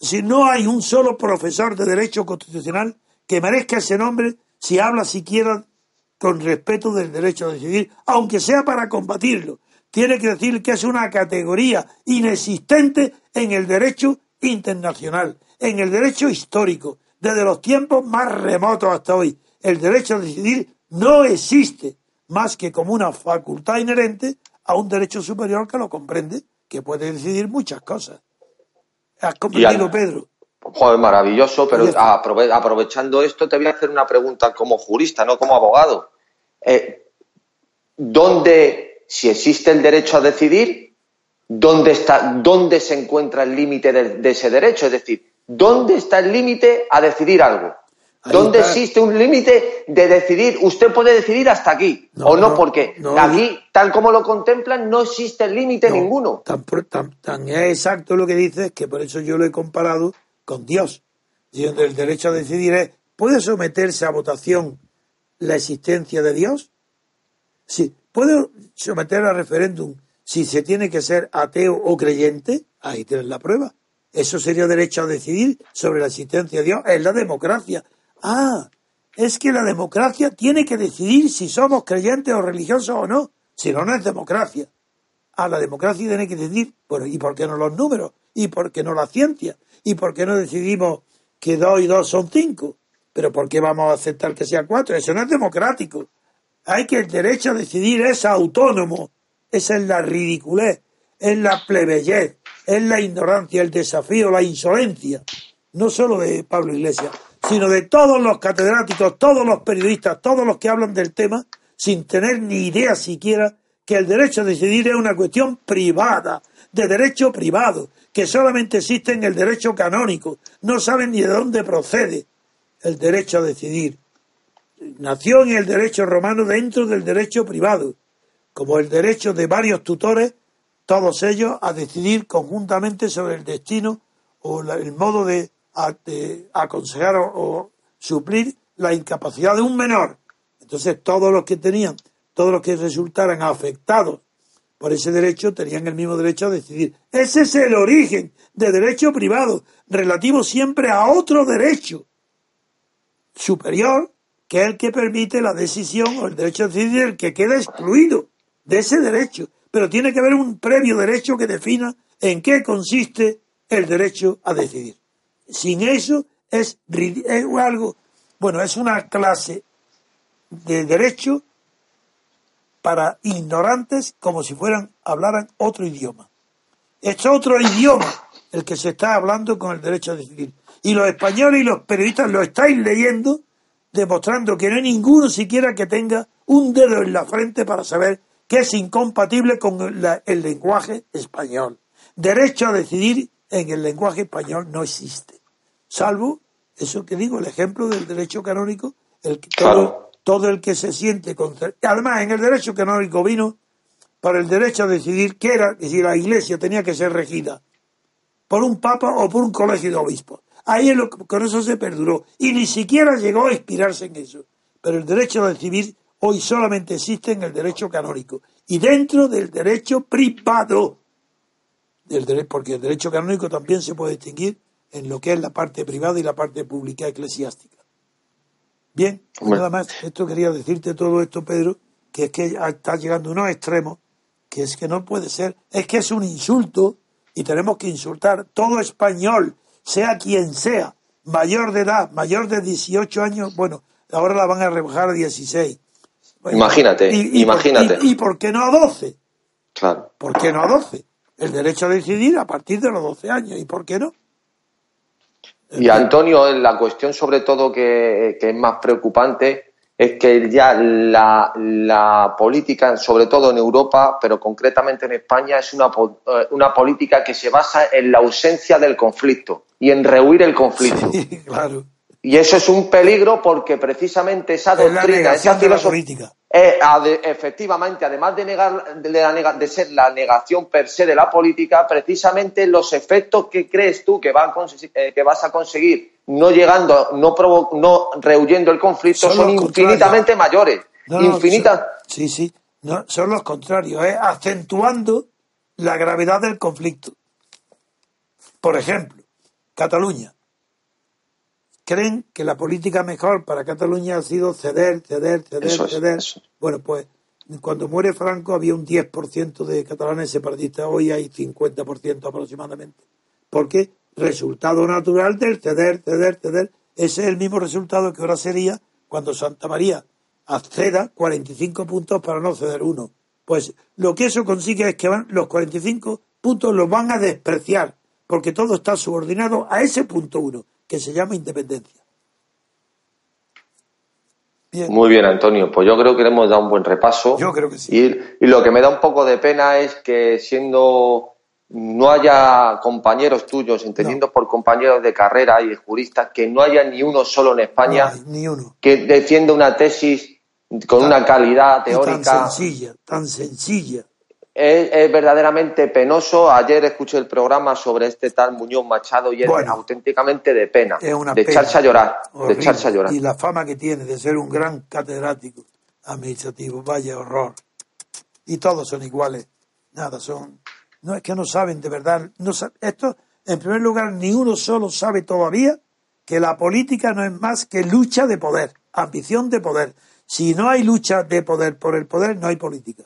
Si no hay un solo profesor de derecho constitucional que merezca ese nombre, si habla siquiera con respeto del derecho a decidir, aunque sea para combatirlo, tiene que decir que es una categoría inexistente en el derecho internacional, en el derecho histórico, desde los tiempos más remotos hasta hoy. El derecho a decidir no existe más que como una facultad inherente a un derecho superior que lo comprende, que puede decidir muchas cosas. ¿Has comprendido, Pedro? Joder, maravilloso, pero aprovechando esto te voy a hacer una pregunta como jurista, no como abogado. Eh, ¿Dónde, si existe el derecho a decidir, dónde, está, dónde se encuentra el límite de ese derecho? Es decir, ¿dónde está el límite a decidir algo? ¿Dónde existe un límite de decidir? Usted puede decidir hasta aquí, o no, porque aquí, tal como lo contemplan, no existe límite ninguno. Tan, es exacto lo que dices que por eso yo lo he comparado con Dios. Donde el derecho a decidir es, ¿puede someterse a votación la existencia de Dios? Sí. ¿Puede someter a referéndum si se tiene que ser ateo o creyente? Ahí tienes la prueba. Eso sería derecho a decidir sobre la existencia de Dios. Es la democracia. Ah, es que la democracia tiene que decidir si somos creyentes o religiosos o no. Si no, no es democracia. Ah, la democracia tiene que decidir, bueno, ¿y por qué no los números? ¿Y por qué no la ciencia? ¿Y por qué no decidimos que dos y dos son cinco? ¿Pero por qué vamos a aceptar que sea cuatro? Eso no es democrático. Hay que el derecho a decidir es autónomo. Esa es la ridiculez, es la plebeyez, es la ignorancia, el desafío, la insolencia. No solo de Pablo Iglesias, sino de todos los catedráticos, todos los periodistas, todos los que hablan del tema, sin tener ni idea siquiera que el derecho a decidir es una cuestión privada, de derecho privado, que solamente existe en el derecho canónico, no saben ni de dónde procede el derecho a decidir. Nació en el derecho romano dentro del derecho privado, como el derecho de varios tutores, todos ellos a decidir conjuntamente sobre el destino o el modo de aconsejar o, suplir la incapacidad de un menor. Entonces todos los que tenían, todos los que resultaran afectados por ese derecho tenían el mismo derecho a decidir. Ese es el origen de derecho privado, relativo siempre a otro derecho superior, que el que permite la decisión o el derecho a decidir, el que queda excluido de ese derecho. Pero tiene que haber un previo derecho que defina en qué consiste el derecho a decidir. Sin eso es, algo, bueno, es una clase de derecho para ignorantes como si fueran, hablaran otro idioma. Es otro idioma el que se está hablando con el derecho a decidir. Y los españoles y los periodistas lo estáis leyendo, demostrando que no hay ninguno siquiera que tenga un dedo en la frente para saber que es incompatible con el lenguaje español. Derecho a decidir en el lenguaje español no existe. Salvo, eso que digo, el ejemplo del derecho canónico, el todo, todo el que se siente contra. Además, en el derecho canónico vino para el derecho a decidir qué era, si la iglesia tenía que ser regida por un papa o por un colegio de obispos. Ahí es lo, con eso se perduró. Y ni siquiera llegó a inspirarse en eso. Pero el derecho a decidir hoy solamente existe en el derecho canónico. Y dentro del derecho privado porque el derecho canónico también se puede distinguir en lo que es la parte privada y la parte pública eclesiástica. Bien, nada más, esto quería decirte todo esto, Pedro, que es que está llegando a unos extremos, que es que no puede ser, es que es un insulto y tenemos que insultar todo español, sea quien sea, mayor de edad, mayor de 18 años, bueno, ahora la van a rebajar a 16. imagínate, imagínate. y, por qué no a 12? Claro. ¿Por qué no a 12? El derecho a decidir a partir de los 12 años. ¿Y por qué no? Y Antonio, la cuestión sobre todo que, es más preocupante es que ya la, la, política, sobre todo en Europa, pero concretamente en España, es una, eh, una política que se basa en la ausencia del conflicto y en rehuir el conflicto. *laughs* claro. Y eso es un peligro porque precisamente esa doctrina, esa filosofía, eh, efectivamente, además de, negar, de, de, ser la negación per se de la política, precisamente los efectos que crees tú que, eh, que vas a conseguir no llegando, no, no rehuyendo el conflicto son, infinitamente mayores. sí, sí, no, son los contrarios, es acentuando la gravedad del conflicto. Por ejemplo, Cataluña creen que la política mejor para Cataluña ha sido ceder, ceder, ceder, ceder. Bueno, pues cuando muere Franco había un 10% de catalanes separatistas, hoy hay 50% aproximadamente. Porque resultado natural del ceder, ceder, ceder, ese es el mismo resultado que ahora sería cuando Santa María acceda 45 puntos para no ceder uno. Pues lo que eso consigue es que van, los 45 puntos los van a despreciar, porque todo está subordinado a ese punto uno que se llama independencia. Muy bien, Antonio. Pues yo creo que le hemos dado un buen repaso. Yo creo que sí. Y, lo que me da un poco de pena es que siendo no haya compañeros tuyos, entendiendo por compañeros de carrera y juristas, que no haya ni uno solo en España ni uno. que defienda una tesis con una calidad teórica. Tan sencilla, tan sencilla es, verdaderamente penoso. Ayer escuché el programa sobre este tal Muñoz Machado y es auténticamente de pena, de echarse a llorar, de echarse a llorar. Y la fama que tiene de ser un gran catedrático administrativo, vaya horror. Y todos son iguales, nada, son... No es que no saben de verdad, no esto, en primer lugar, ni uno solo sabe todavía que la política no es más que lucha de poder, ambición de poder. Si no hay lucha de poder por el poder, no hay política.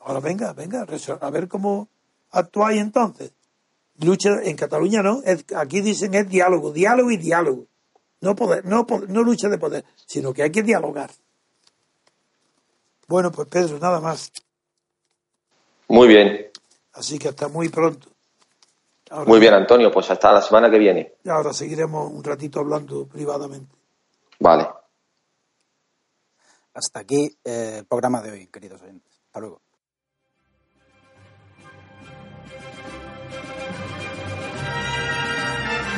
Ahora venga, venga, a ver cómo actuáis entonces. Lucha en Cataluña no, aquí dicen es diálogo, diálogo y diálogo. No, poder, no, no lucha de poder, sino que hay que dialogar. Bueno, pues Pedro, nada más. Muy bien. Así que hasta muy pronto. muy bien, Antonio, pues hasta la semana que viene. Y ahora seguiremos un ratito hablando privadamente. Vale. Hasta aquí eh, el programa de hoy, queridos oyentes. Hasta luego.